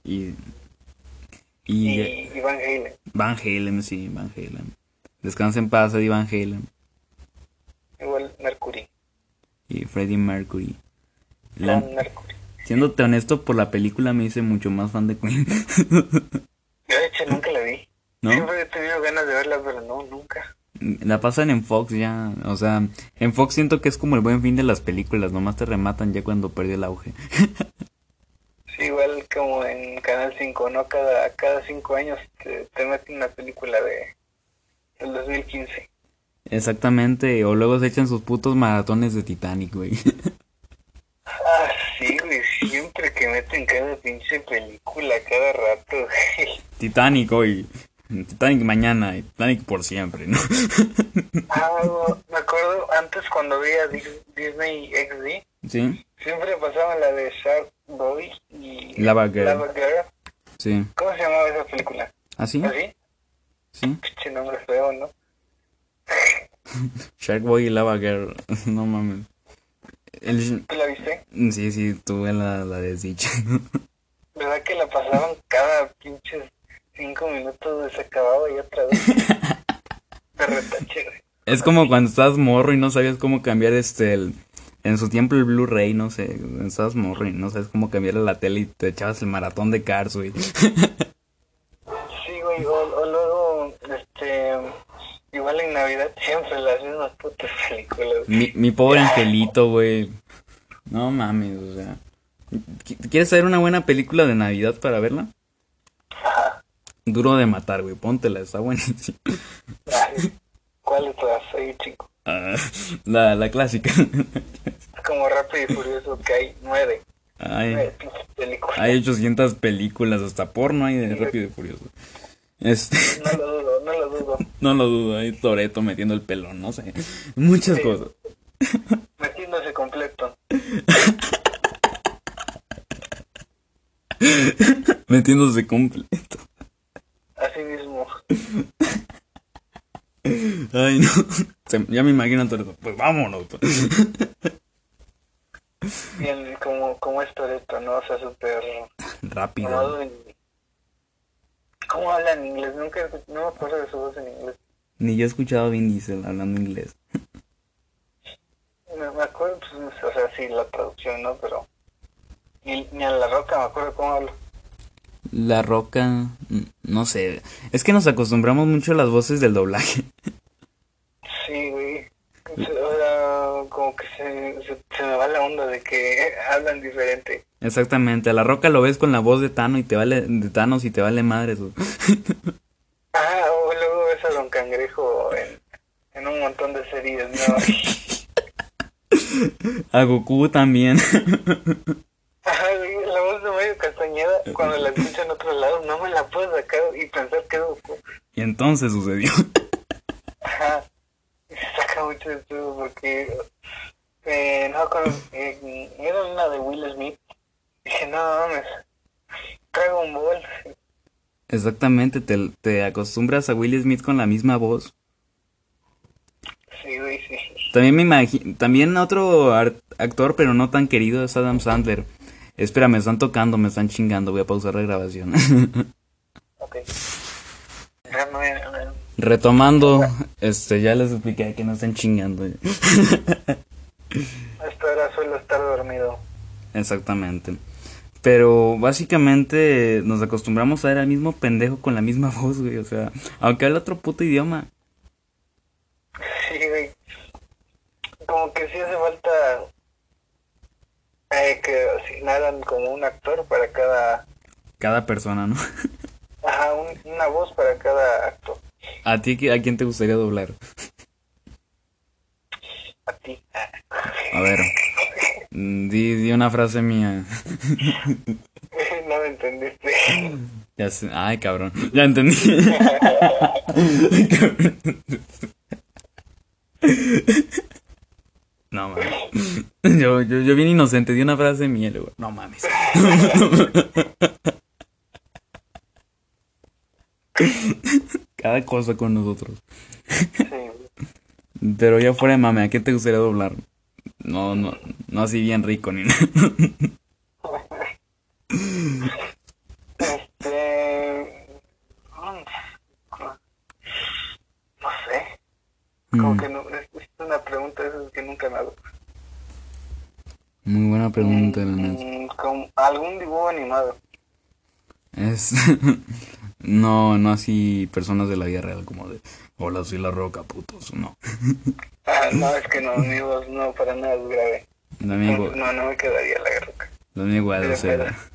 Y, y, y, y Van Halen. Van Halen, sí, Van Halen. Descansa en paz, Eddie Van Halen. Igual Mercury. Y Freddie Mercury. La- Mercury. siéndote honesto, por la película me hice mucho más fan de Queen. Yo de hecho nunca la vi. ¿No? Siempre he tenido ganas de verla, pero no, nunca. La pasan en Fox ya, o sea, en Fox siento que es como el buen fin de las películas, nomás te rematan ya cuando perdió el auge. Sí, igual como en Canal 5, ¿no? Cada, cada cinco años te, te meten una película de del 2015. Exactamente, o luego se echan sus putos maratones de Titanic, güey. Ah, sí, güey, siempre que meten cada pinche película, cada rato, güey. Titanic hoy, Titanic mañana, y Titanic por siempre, ¿no? Ah, no, me acuerdo antes cuando veía Dis- Disney XD, sí, siempre pasaban la de Shark Boy y Lava Girl. Lava Girl. sí. ¿Cómo se llamaba esa película? ¿Ah, sí? ¿Así? Sí. Pinche nombre feo, ¿no? (laughs) Shark Boy y Lava Girl, (laughs) no mames. El, ¿Tú la viste? sí, sí, tuve la, la desdicha. (laughs) ¿Verdad que la pasaban cada pinches cinco minutos se acababa y otra vez? De retache. Es como cuando estás morro y no sabías cómo cambiar este el, en su tiempo el Blu-ray, no sé, estabas morro y no sabes cómo cambiar la tele y te echabas el maratón de Cars, güey, en Navidad siempre las mismas putas películas. Mi, mi pobre angelito, güey. No mames, o sea. ¿Qui- ¿Quieres saber una buena película de Navidad para verla? Ajá. Duro de matar, güey, póntela, está buenísima. ¿Cuál es la soy chico? Ah, la, la clásica. Es como Rápido y Furioso que hay nueve, Ay, hay 800 películas, hasta porno hay de Rápido y Furioso. Este, No lo dudo, no lo dudo. (laughs) no lo dudo, hay Toreto metiendo el pelón, no sé. Muchas Sí. cosas. Metiéndose completo. (laughs) Metiéndose completo. Así mismo. Ay, no. Se- ya me imagino todo eso. Pues vámonos. Bien, como, como es Toretto, ¿no? O sea, súper Rápido. ¿Cómo habla en inglés? Nunca, no me acuerdo de su voz en inglés. Ni yo he escuchado a Vin Diesel hablando inglés. Me, me acuerdo, pues, o sea, sí, la traducción, ¿no? Pero... Ni, ni a La Roca me acuerdo cómo habla. La Roca, no sé. Es que nos acostumbramos mucho a las voces del doblaje. (laughs) Sí, güey. O sea, como que se, se, se me va la onda de que hablan diferente. Exactamente. A La Roca lo ves con la voz de Tano y te vale de Thanos y te vale madre. su- (laughs) Ah, o luego ves a Don Cangrejo en, en un montón de series, ¿no? (laughs) A Goku también. (laughs) Ajá, la voz de Mario Castañeda, cuando la escucho en otro lado, no me la puedo sacar y pensar que es Goku. y entonces sucedió. Ajá, se saca mucho de todo porque, eh, no, eh, era una de Will Smith. Dije, no mames, Dragon Ball. Exactamente. Te, te acostumbras a Will Smith con la misma voz. Sí, güey, sí. También me imagino. También otro actor, pero no tan querido, es Adam Sandler. Espera, me están tocando, me están chingando. Voy a pausar la grabación. (laughs) Ok. Retomando, este, ya les expliqué que no están chingando. Hasta ahora suelo estar dormido. Exactamente. Pero básicamente nos acostumbramos a ver al mismo pendejo con la misma (laughs) voz, güey. O sea, aunque habla otro puto idioma. Sí, güey. Como que sí hace falta eh, que asignaran como un actor para cada... Cada persona, ¿no? (laughs) Ajá, un- una voz para cada actor. ¿A ti a quién te gustaría doblar? A ti. A ver. mm, Di, di una frase mía. (laughs) no me entendiste. Ya sé. Ay, cabrón. Ya entendí. Cabrón. (laughs) No mames. Yo, yo, yo bien inocente, di una frase mía, luego, no mames. (laughs) Cada cosa con nosotros. Sí. Pero ya fuera de mame, ¿a qué te gustaría doblar? No, no, no así bien rico ni nada. Este... mm, No sé. Como Mm, que no, es, es una pregunta esas que nunca me hago. Muy buena pregunta, la neta. Mm, Como algún dibujo animado. Es. (laughs) No, no así personas de la vida real, como de. Hola, soy la roca, putos. No. Ah, no, es que no, mi voz no para nada es grave. Mía, No, no, no me quedaría la roca. la mía igual, o sea. (laughs)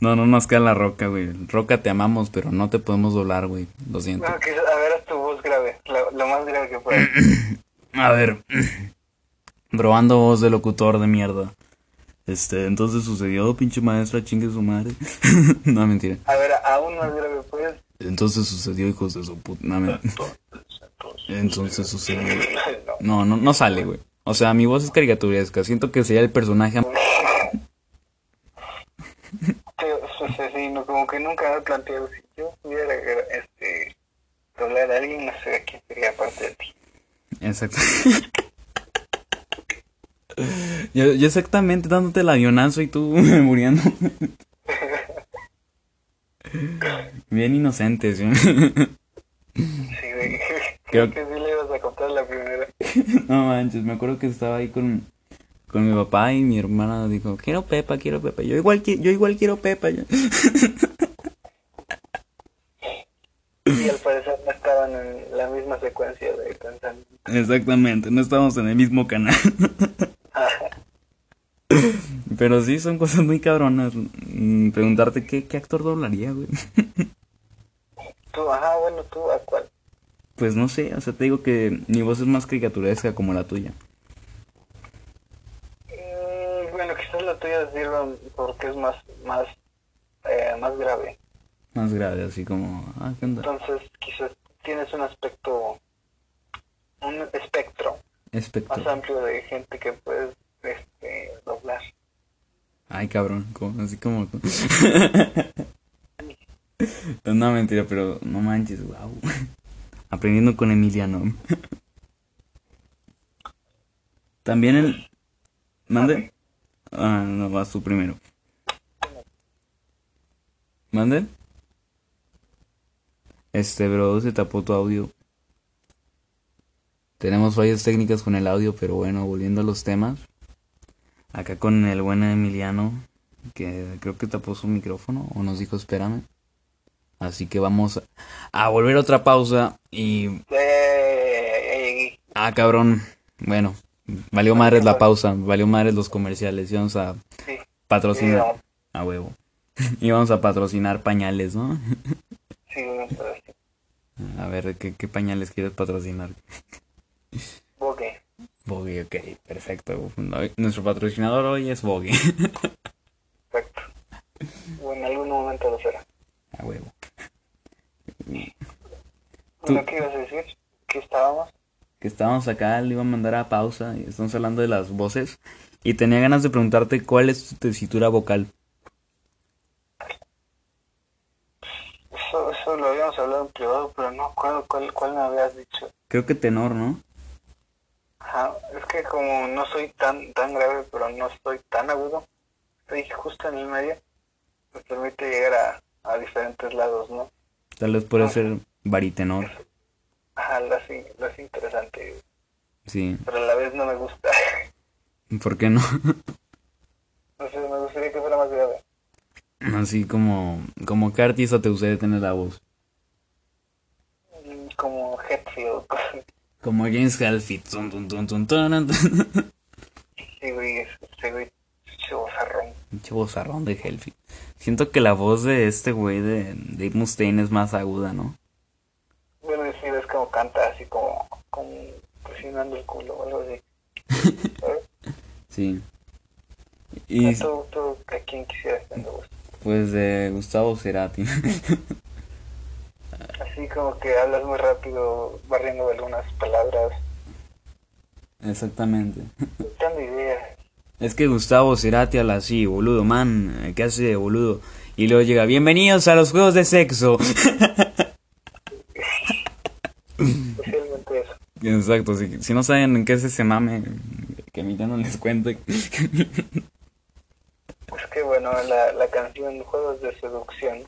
No, no nos queda la roca, güey. Roca, te amamos, pero no te podemos doblar, güey. Lo siento. No, que, a ver, haz tu voz grave, lo, lo más grave que puedas. (laughs) A ver. (clears throat) Probando voz de locutor de mierda. Este, entonces sucedió, pinche maestra, chingue su madre. (laughs) no, mentira. A ver, aún más grave pues. Entonces sucedió, hijos de su puta. No, men- entonces sucedió. No. No, no, sale, güey. O sea, mi voz es caricaturesca. Siento que sería el personaje. No, como que nunca he planteado si yo pudiera este, doblar a alguien, no sé quién sería aparte de ti. Exacto. (laughs) (laughs) Yo, yo exactamente dándote el avionazo y tú (laughs) muriendo. (laughs) Bien inocentes, ¿sí? Sí, güey. Creo que sí le ibas a contar la primera. No manches, me acuerdo que estaba ahí con, con mi papá y mi hermana dijo, quiero Pepa, quiero Pepa. Yo igual, yo igual quiero Pepa. yo. Y al parecer no estaban en la misma secuencia de pensamiento. Exactamente, no estamos en el mismo canal. Pero sí, son cosas muy cabronas. Mm, Preguntarte qué, qué actor doblaría, güey. Tú, ajá, bueno, tú, ¿a cuál? Pues no sé, o sea, te digo que mi voz es más caricaturesca como la tuya. Mm, bueno, quizás la tuya sirva porque es más, más, eh, más grave. Más grave, así como, ah, ¿qué onda? Entonces, quizás tienes un aspecto, un espectro más Espectro. amplio de gente que puedes este, Ay, cabrón, así como... (laughs) no, mentira, pero no manches, wow. Aprendiendo con Emiliano. También el... ¿Mande? Ah, no, vas tú primero. ¿Mande? Este, bro, se tapó tu audio. Tenemos fallas técnicas con el audio, pero bueno, volviendo a los temas. Acá con el buen Emiliano, que creo que tapó su micrófono o nos dijo espérame. Así que vamos a volver a otra pausa y... Ah, cabrón. Bueno, valió madres la pausa, valió madres los comerciales. Y vamos a patrocinar... A huevo. (laughs) Y vamos a patrocinar pañales, ¿no? Sí, A ver, ¿qué, qué pañales quieres patrocinar? Bogue. Bogue, ok, perfecto. Nuestro patrocinador hoy es Bogue. (laughs) Perfecto. O en algún momento lo será. A huevo. Bueno, ¿qué ibas a decir? ¿Qué estábamos? Que estábamos acá, le iba a mandar a pausa y estamos hablando de las voces. Y tenía ganas de preguntarte cuál es tu tesitura vocal. Eso, eso lo habíamos hablado en privado, pero no acuerdo cuál, cuál me habías dicho. Creo que tenor, ¿no? Ajá, es que como no soy tan tan grave, pero no estoy tan agudo, estoy justo en el medio, me permite llegar a, a diferentes lados, ¿no? Tal vez puede ser baritenor. Ajá, lo hace, lo hace interesante, Sí. pero a la vez no me gusta. (laughs) ¿Por qué no? (laughs) no sé, me gustaría que fuera más grave. Así como, como qué artista te gustaría tener la voz. Mm, Como Hetfield, (laughs) Como James tun. Sí, güey, ese güey, ese bozarrón. Pinche vozarrón de Hetfield. Siento que la voz de este güey de Dave Mustaine es más aguda, ¿no? Bueno, sí, es como canta así como, como presionando el culo o algo así. Sí. Y ¿Tú, tú, a quién quisieras tener voz? pues de Gustavo Cerati. (laughs) Así como que hablas muy rápido, barriendo algunas palabras, Exactamente. dando ideas. Es que Gustavo Cerati habla así, boludo, man, ¿qué hace, boludo? Y luego llega, bienvenidos a los juegos de sexo. Especialmente eso. Exacto, si, si no saben en qué es ese mame, que mi no les cuente. Es que bueno, la, la canción Juegos de Seducción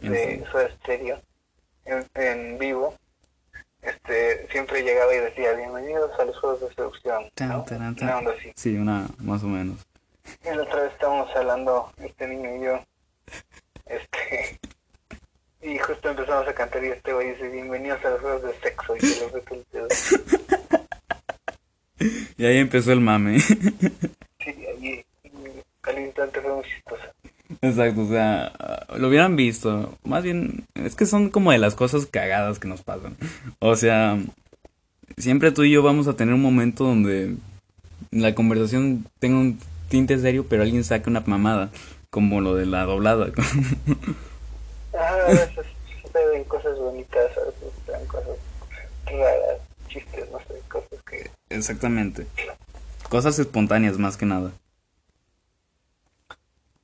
de Soda Stereo en, en vivo, este, siempre llegaba y decía, bienvenidos a los Juegos de Seducción. ¿no? tan. Una onda así. Sí, una, más o menos. Y la otra vez estábamos hablando, este niño y yo, este, y justo empezamos a cantar y este güey dice, bienvenidos a los juegos de sexo, y se lo meto el dedo. (laughs) Y ahí empezó el mame. Sí, y, y al instante fue muy chistoso. Exacto, o sea, lo hubieran visto. Más bien, es que son como de las cosas cagadas que nos pasan. O sea, siempre tú y yo vamos a tener un momento donde la conversación tenga un tinte serio, pero alguien saque una mamada, como lo de la doblada. Ah, a veces suceden cosas bonitas, a veces suceden cosas raras, chistes, no sé, cosas que... Exactamente. Cosas espontáneas más que nada.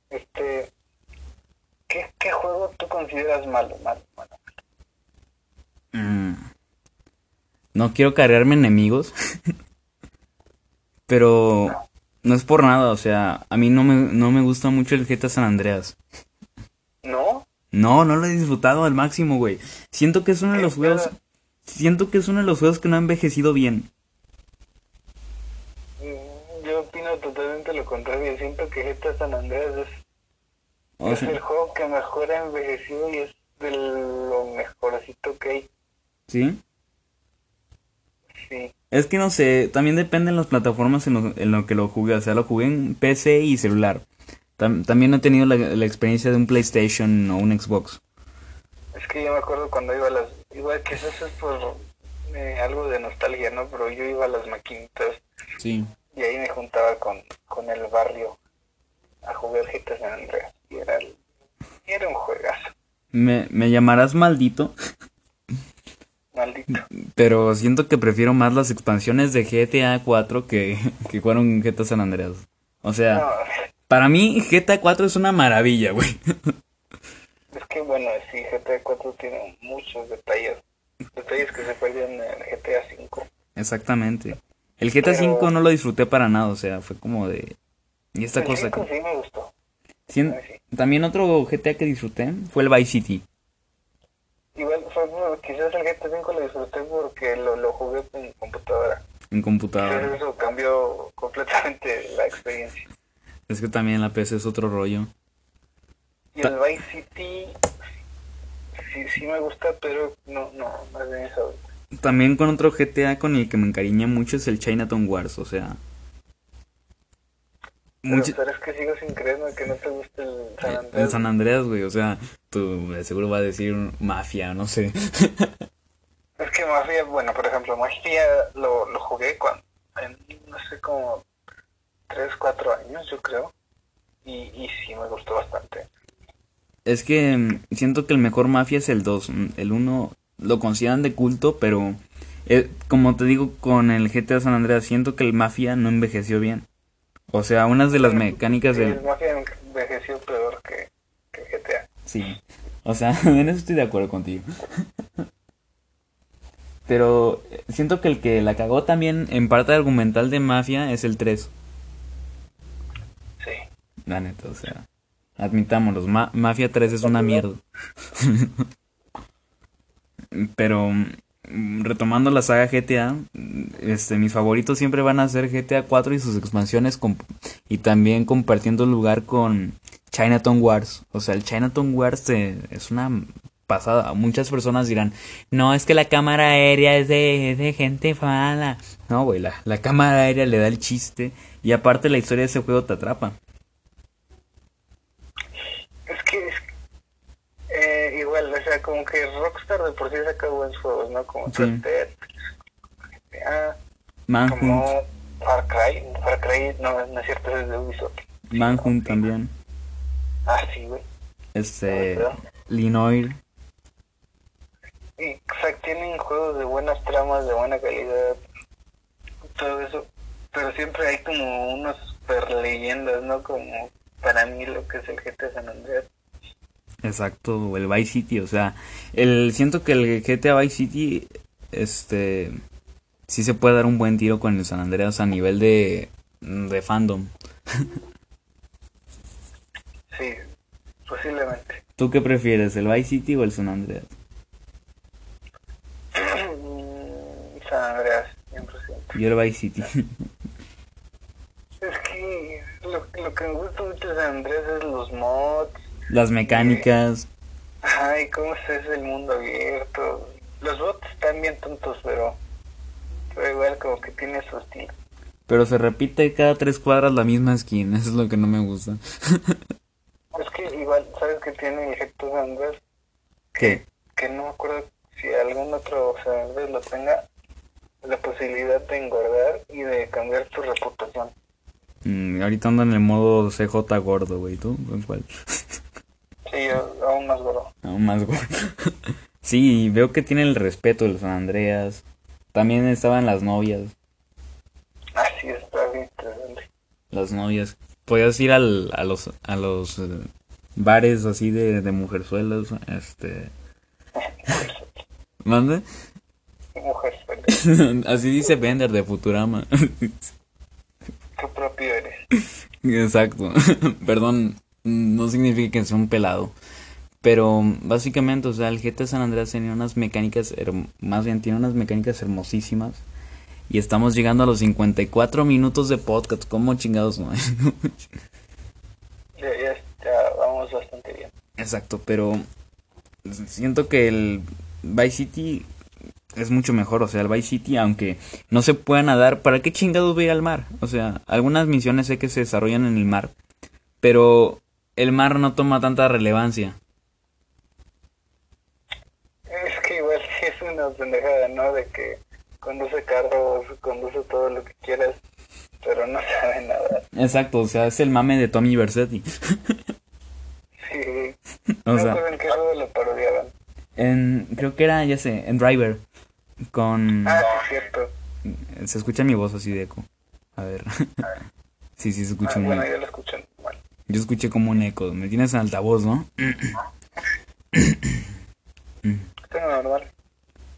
Este, ¿qué, qué juego tú consideras malo, malo, malo? Mm. No quiero cargarme enemigos. (laughs) pero no es por nada, o sea, a mí no me, no me gusta mucho el GTA San Andreas. ¿No? No, no lo he disfrutado al máximo, güey. Siento que es uno de los juegos. Siento que es uno de los juegos que no ha envejecido bien. Mm, Yo opino totalmente lo contrario. Siento que GTA San Andreas es, sea, el juego que mejor ha envejecido y es de lo mejorcito que hay. ¿sí? Sí. Es que no sé, también depende en las plataformas en lo, en lo que lo jugué. O sea, lo jugué en PC y celular. Tam- también he tenido la, la experiencia de un PlayStation o un Xbox. Es que yo me acuerdo cuando iba a las... Igual que eso es por eh, algo de nostalgia, ¿no? Pero yo iba a las maquinitas Sí. Y ahí me juntaba con, con el barrio a jugar GTA San Andreas. Y era, el- era un juegazo. Me, me llamarás maldito, Maldito. pero siento que prefiero más las expansiones de GTA 4 que, que fueron GTA San Andreas. O sea, No, Para mí, GTA 4 es una maravilla, güey. Es que bueno, sí, GTA 4 tiene muchos detalles. Detalles que se perdieron en GTA 5. Exactamente. El GTA Pero- 5 no lo disfruté para nada, o sea, fue como de... Y esta El cosa 5 que... sí me gustó. Sí. También otro GTA que disfruté fue el Vice City, Igual, fue, quizás el GTA 5 lo disfruté porque lo, lo jugué en computadora. en computadora. Quizás eso cambió completamente la experiencia. Es que también la PC es otro rollo. Y Ta- el Vice City sí, sí me gusta, pero no, no, no es de mis favoritos. También con otro GTA con el que me encariñé mucho es el Chinatown Wars, o sea... Mucho- pero es que sigo sin creerme que no te guste el San En Andreas. San Andreas, güey, o sea, tú seguro va a decir mafia, no sé. (laughs) Es que Mafia, bueno, por ejemplo, Mafia lo, lo jugué cuando, en, no sé, como 3, 4 años, yo creo. Y, y sí me gustó bastante. Es que mm, siento que el mejor mafia es el 2. mm, El 1 lo consideran de culto, pero eh, como te digo con el GTA San Andreas, siento que el mafia no envejeció bien. O sea, unas de las mecánicas Sí, del... el Mafia envejeció peor que, que GTA. Sí. O sea, (laughs) en eso estoy de acuerdo contigo. (laughs) Pero eh, siento que el que la cagó también en parte argumental de mafia es el 3. Sí. La neta, o sea, admitámoslo, Ma- Mafia 3 es una mierda. (laughs) Pero mm, retomando la saga GTA, este mis favoritos siempre van a ser GTA 4 y sus expansiones y también compartiendo lugar con Chinatown Wars. O sea, el Chinatown Wars es una pasada. Muchas personas dirán, "No, es que la cámara aérea es de, es de gente mala." No, güey, la, la cámara aérea le da el chiste y aparte la historia de ese juego te atrapa. Es que es, eh, igual, o sea, como que Rockstar de por sí saca buenos juegos, ¿no? Como Sí. Dead, Manhunt, como Far Cry. Far Cry, no, no es cierto, es de Ubisoft. Manhunt también. Ah, sí, güey. Este, ¿Verdad? Linoir. Y, o sea, tienen juegos de buenas tramas, de buena calidad, todo eso. Pero siempre hay como unas super leyendas, ¿no? Como para mí lo que es el GTA San Andreas. Exacto, o el Vice City, o sea, el siento que el GTA Vice City este sí se puede dar un buen tiro con el San Andreas a nivel de de fandom. (laughs) Sí, posiblemente. ¿Tú qué prefieres, el Vice City o el San Andreas? San Andreas, 100%. Yo el Vice City. (laughs) Es que lo, lo que me gusta mucho de San Andreas es los mods. Las mecánicas, Ay, cómo es el mundo abierto. Los bots están bien tontos, pero, pero igual como que tiene su estilo. pero se repite cada tres cuadras la misma skin, (laughs) eso es lo que no me gusta. Es que igual, ¿sabes que tiene el Andreas? ¿Qué? Que no me acuerdo si algún otro San Andreas lo tenga, la posibilidad de engordar y de cambiar tu reputación. Mm, ahorita ando en el modo CJ gordo, güey, ¿tú? ¿En ¿Cuál? (laughs) Sí, aún más gordo. Aún más gordo. (laughs) sí, veo que tiene el respeto el San Andreas. También estaban las novias. Así está bien interesante. Las novias. Podías ir al, a los, a los eh, bares así de, de mujerzuelas. Este. (laughs) ¿Mande? Mujer, suelta. (laughs) así dice Bender de Futurama. Qué propio eres. Exacto. Perdón, no significa que sea un pelado. Pero básicamente, o sea, el GTA San Andreas tenía unas mecánicas, más bien tiene unas mecánicas hermosísimas. Y estamos llegando a los 54 minutos de podcast. ¿Cómo chingados no? Ya, ya, ya vamos bastante bien. Exacto, pero siento que el Vice City es mucho mejor. O sea, el Vice City, aunque no se pueda nadar, ¿para qué chingados voy a ir al mar? O sea, algunas misiones sé que se desarrollan en el mar, pero el mar no toma tanta relevancia. Es que igual sí (laughs) es una pendejada, ¿no? De que conduce carros, conduce todo lo que quieras, pero no (laughs) sabe nada. Exacto, o sea, es el mame de Tommy Versetti. Sí. (laughs) o no sea, recuerdo en qué juego lo parodiaban. en, creo que era, ya sé, en Driver, con... Ah, sí, cierto. Se escucha mi voz así de eco. A ver. sí, sí, se escucha Ah, muy... bueno, yo lo escucho mal. Yo escuché como un eco. Me tienes en altavoz, ¿no? Tengo normal.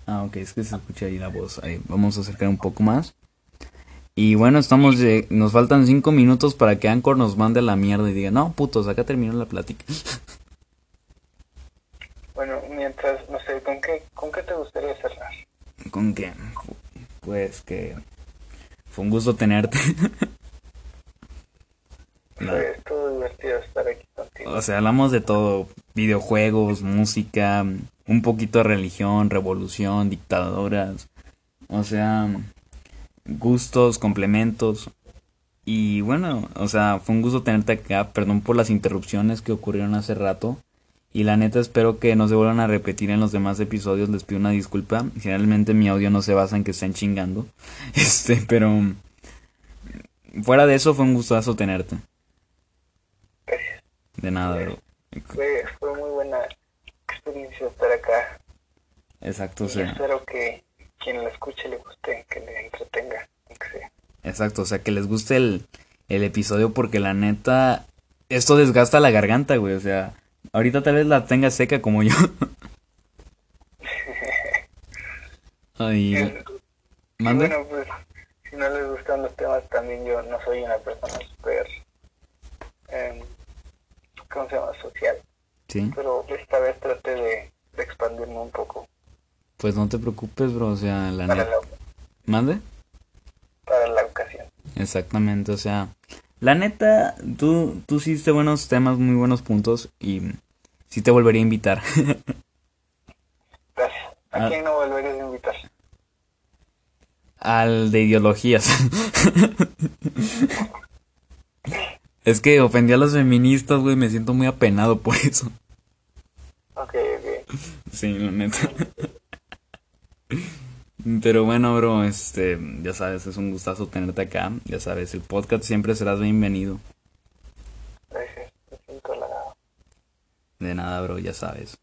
Ah, ok, es que se escucha ahí la voz. Ahí, vamos a acercar un poco más. Y bueno, estamos de, nos faltan cinco minutos para que Anchor nos mande la mierda y diga, no, putos, acá terminó la plática. Bueno, mientras, no sé, ¿con qué, con qué te gustaría cerrar? ¿Con qué? Pues que fue un gusto tenerte. (laughs) La- Fue estuvo divertido estar aquí contigo. O sea, hablamos de todo, videojuegos, música, un poquito de religión, revolución, dictaduras, o sea, gustos, complementos. Y bueno, o sea, fue un gusto tenerte acá, perdón por las interrupciones que ocurrieron hace rato. Y la neta espero que no se vuelvan a repetir en los demás episodios, les pido una disculpa. Generalmente mi audio no se basa en que estén chingando. (laughs) Este, pero fuera de eso fue un gustazo tenerte. De nada, bro. Fue, fue muy buena experiencia estar acá. Exacto, o Y sea, espero que quien la escuche le guste, que le entretenga, sea. exacto, o sea, que les guste el, el episodio porque la neta, esto desgasta la garganta, güey, o sea, ahorita tal vez la tenga seca como yo. (laughs) Ay, ¿mande? bueno, pues, si no les gustan los temas, también yo no soy una persona súper, em, ¿cómo se llama? Social. Sí, Pero esta vez traté de, de expandirme un poco pues no te preocupes, bro, o sea, la para neta. la, ¿Mande? para la ocasión. Exactamente, o sea, la neta, tú, tú hiciste buenos temas, muy buenos puntos y sí te volvería a invitar. (laughs) Gracias. ¿A Ah. quién no volverías a invitar? Al de ideologías. (laughs) es que ofendí a las feministas, güey, me siento muy apenado por eso. Ok, ok. Sí, la neta. Pero bueno, bro, este, ya sabes, es un gustazo tenerte acá. Ya sabes, el podcast siempre serás bienvenido. Gracias. Me siento halagado. De nada, bro, ya sabes.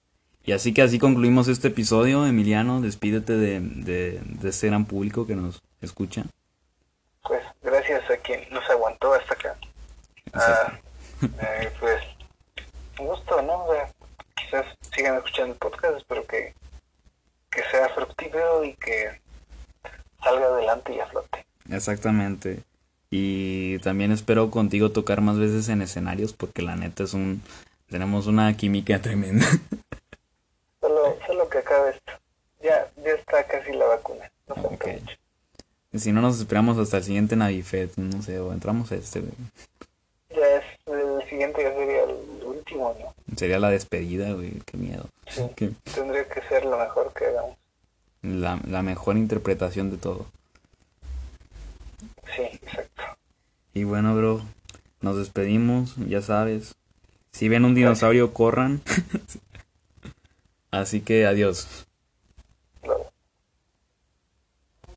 Y así que así concluimos este episodio. Emiliano, despídete de, de, de este gran público que nos escucha. Pues gracias a quien nos aguantó hasta. Ah, eh, pues un gusto, ¿no? O sea, quizás sigan escuchando el podcast, espero que, que sea fructífero y que salga adelante y a flote. Exactamente. Y también espero contigo tocar más veces en escenarios porque la neta es un... Tenemos una química (laughs) tremenda. Solo, solo que acabe esto. Ya, ya está casi la vacuna. No falta Ok. mucho. si no nos esperamos hasta el siguiente Navifet, no sé, o entramos a este. Ya es el siguiente ya sería el último, ¿no? Sería la despedida, güey, qué miedo. Sí. Qué- Tendría que ser lo mejor que hagamos. La, la mejor interpretación de todo. Sí, exacto. Y bueno, bro, nos despedimos, ya sabes. Si ven un dinosaurio, corran. (laughs) Así que adiós.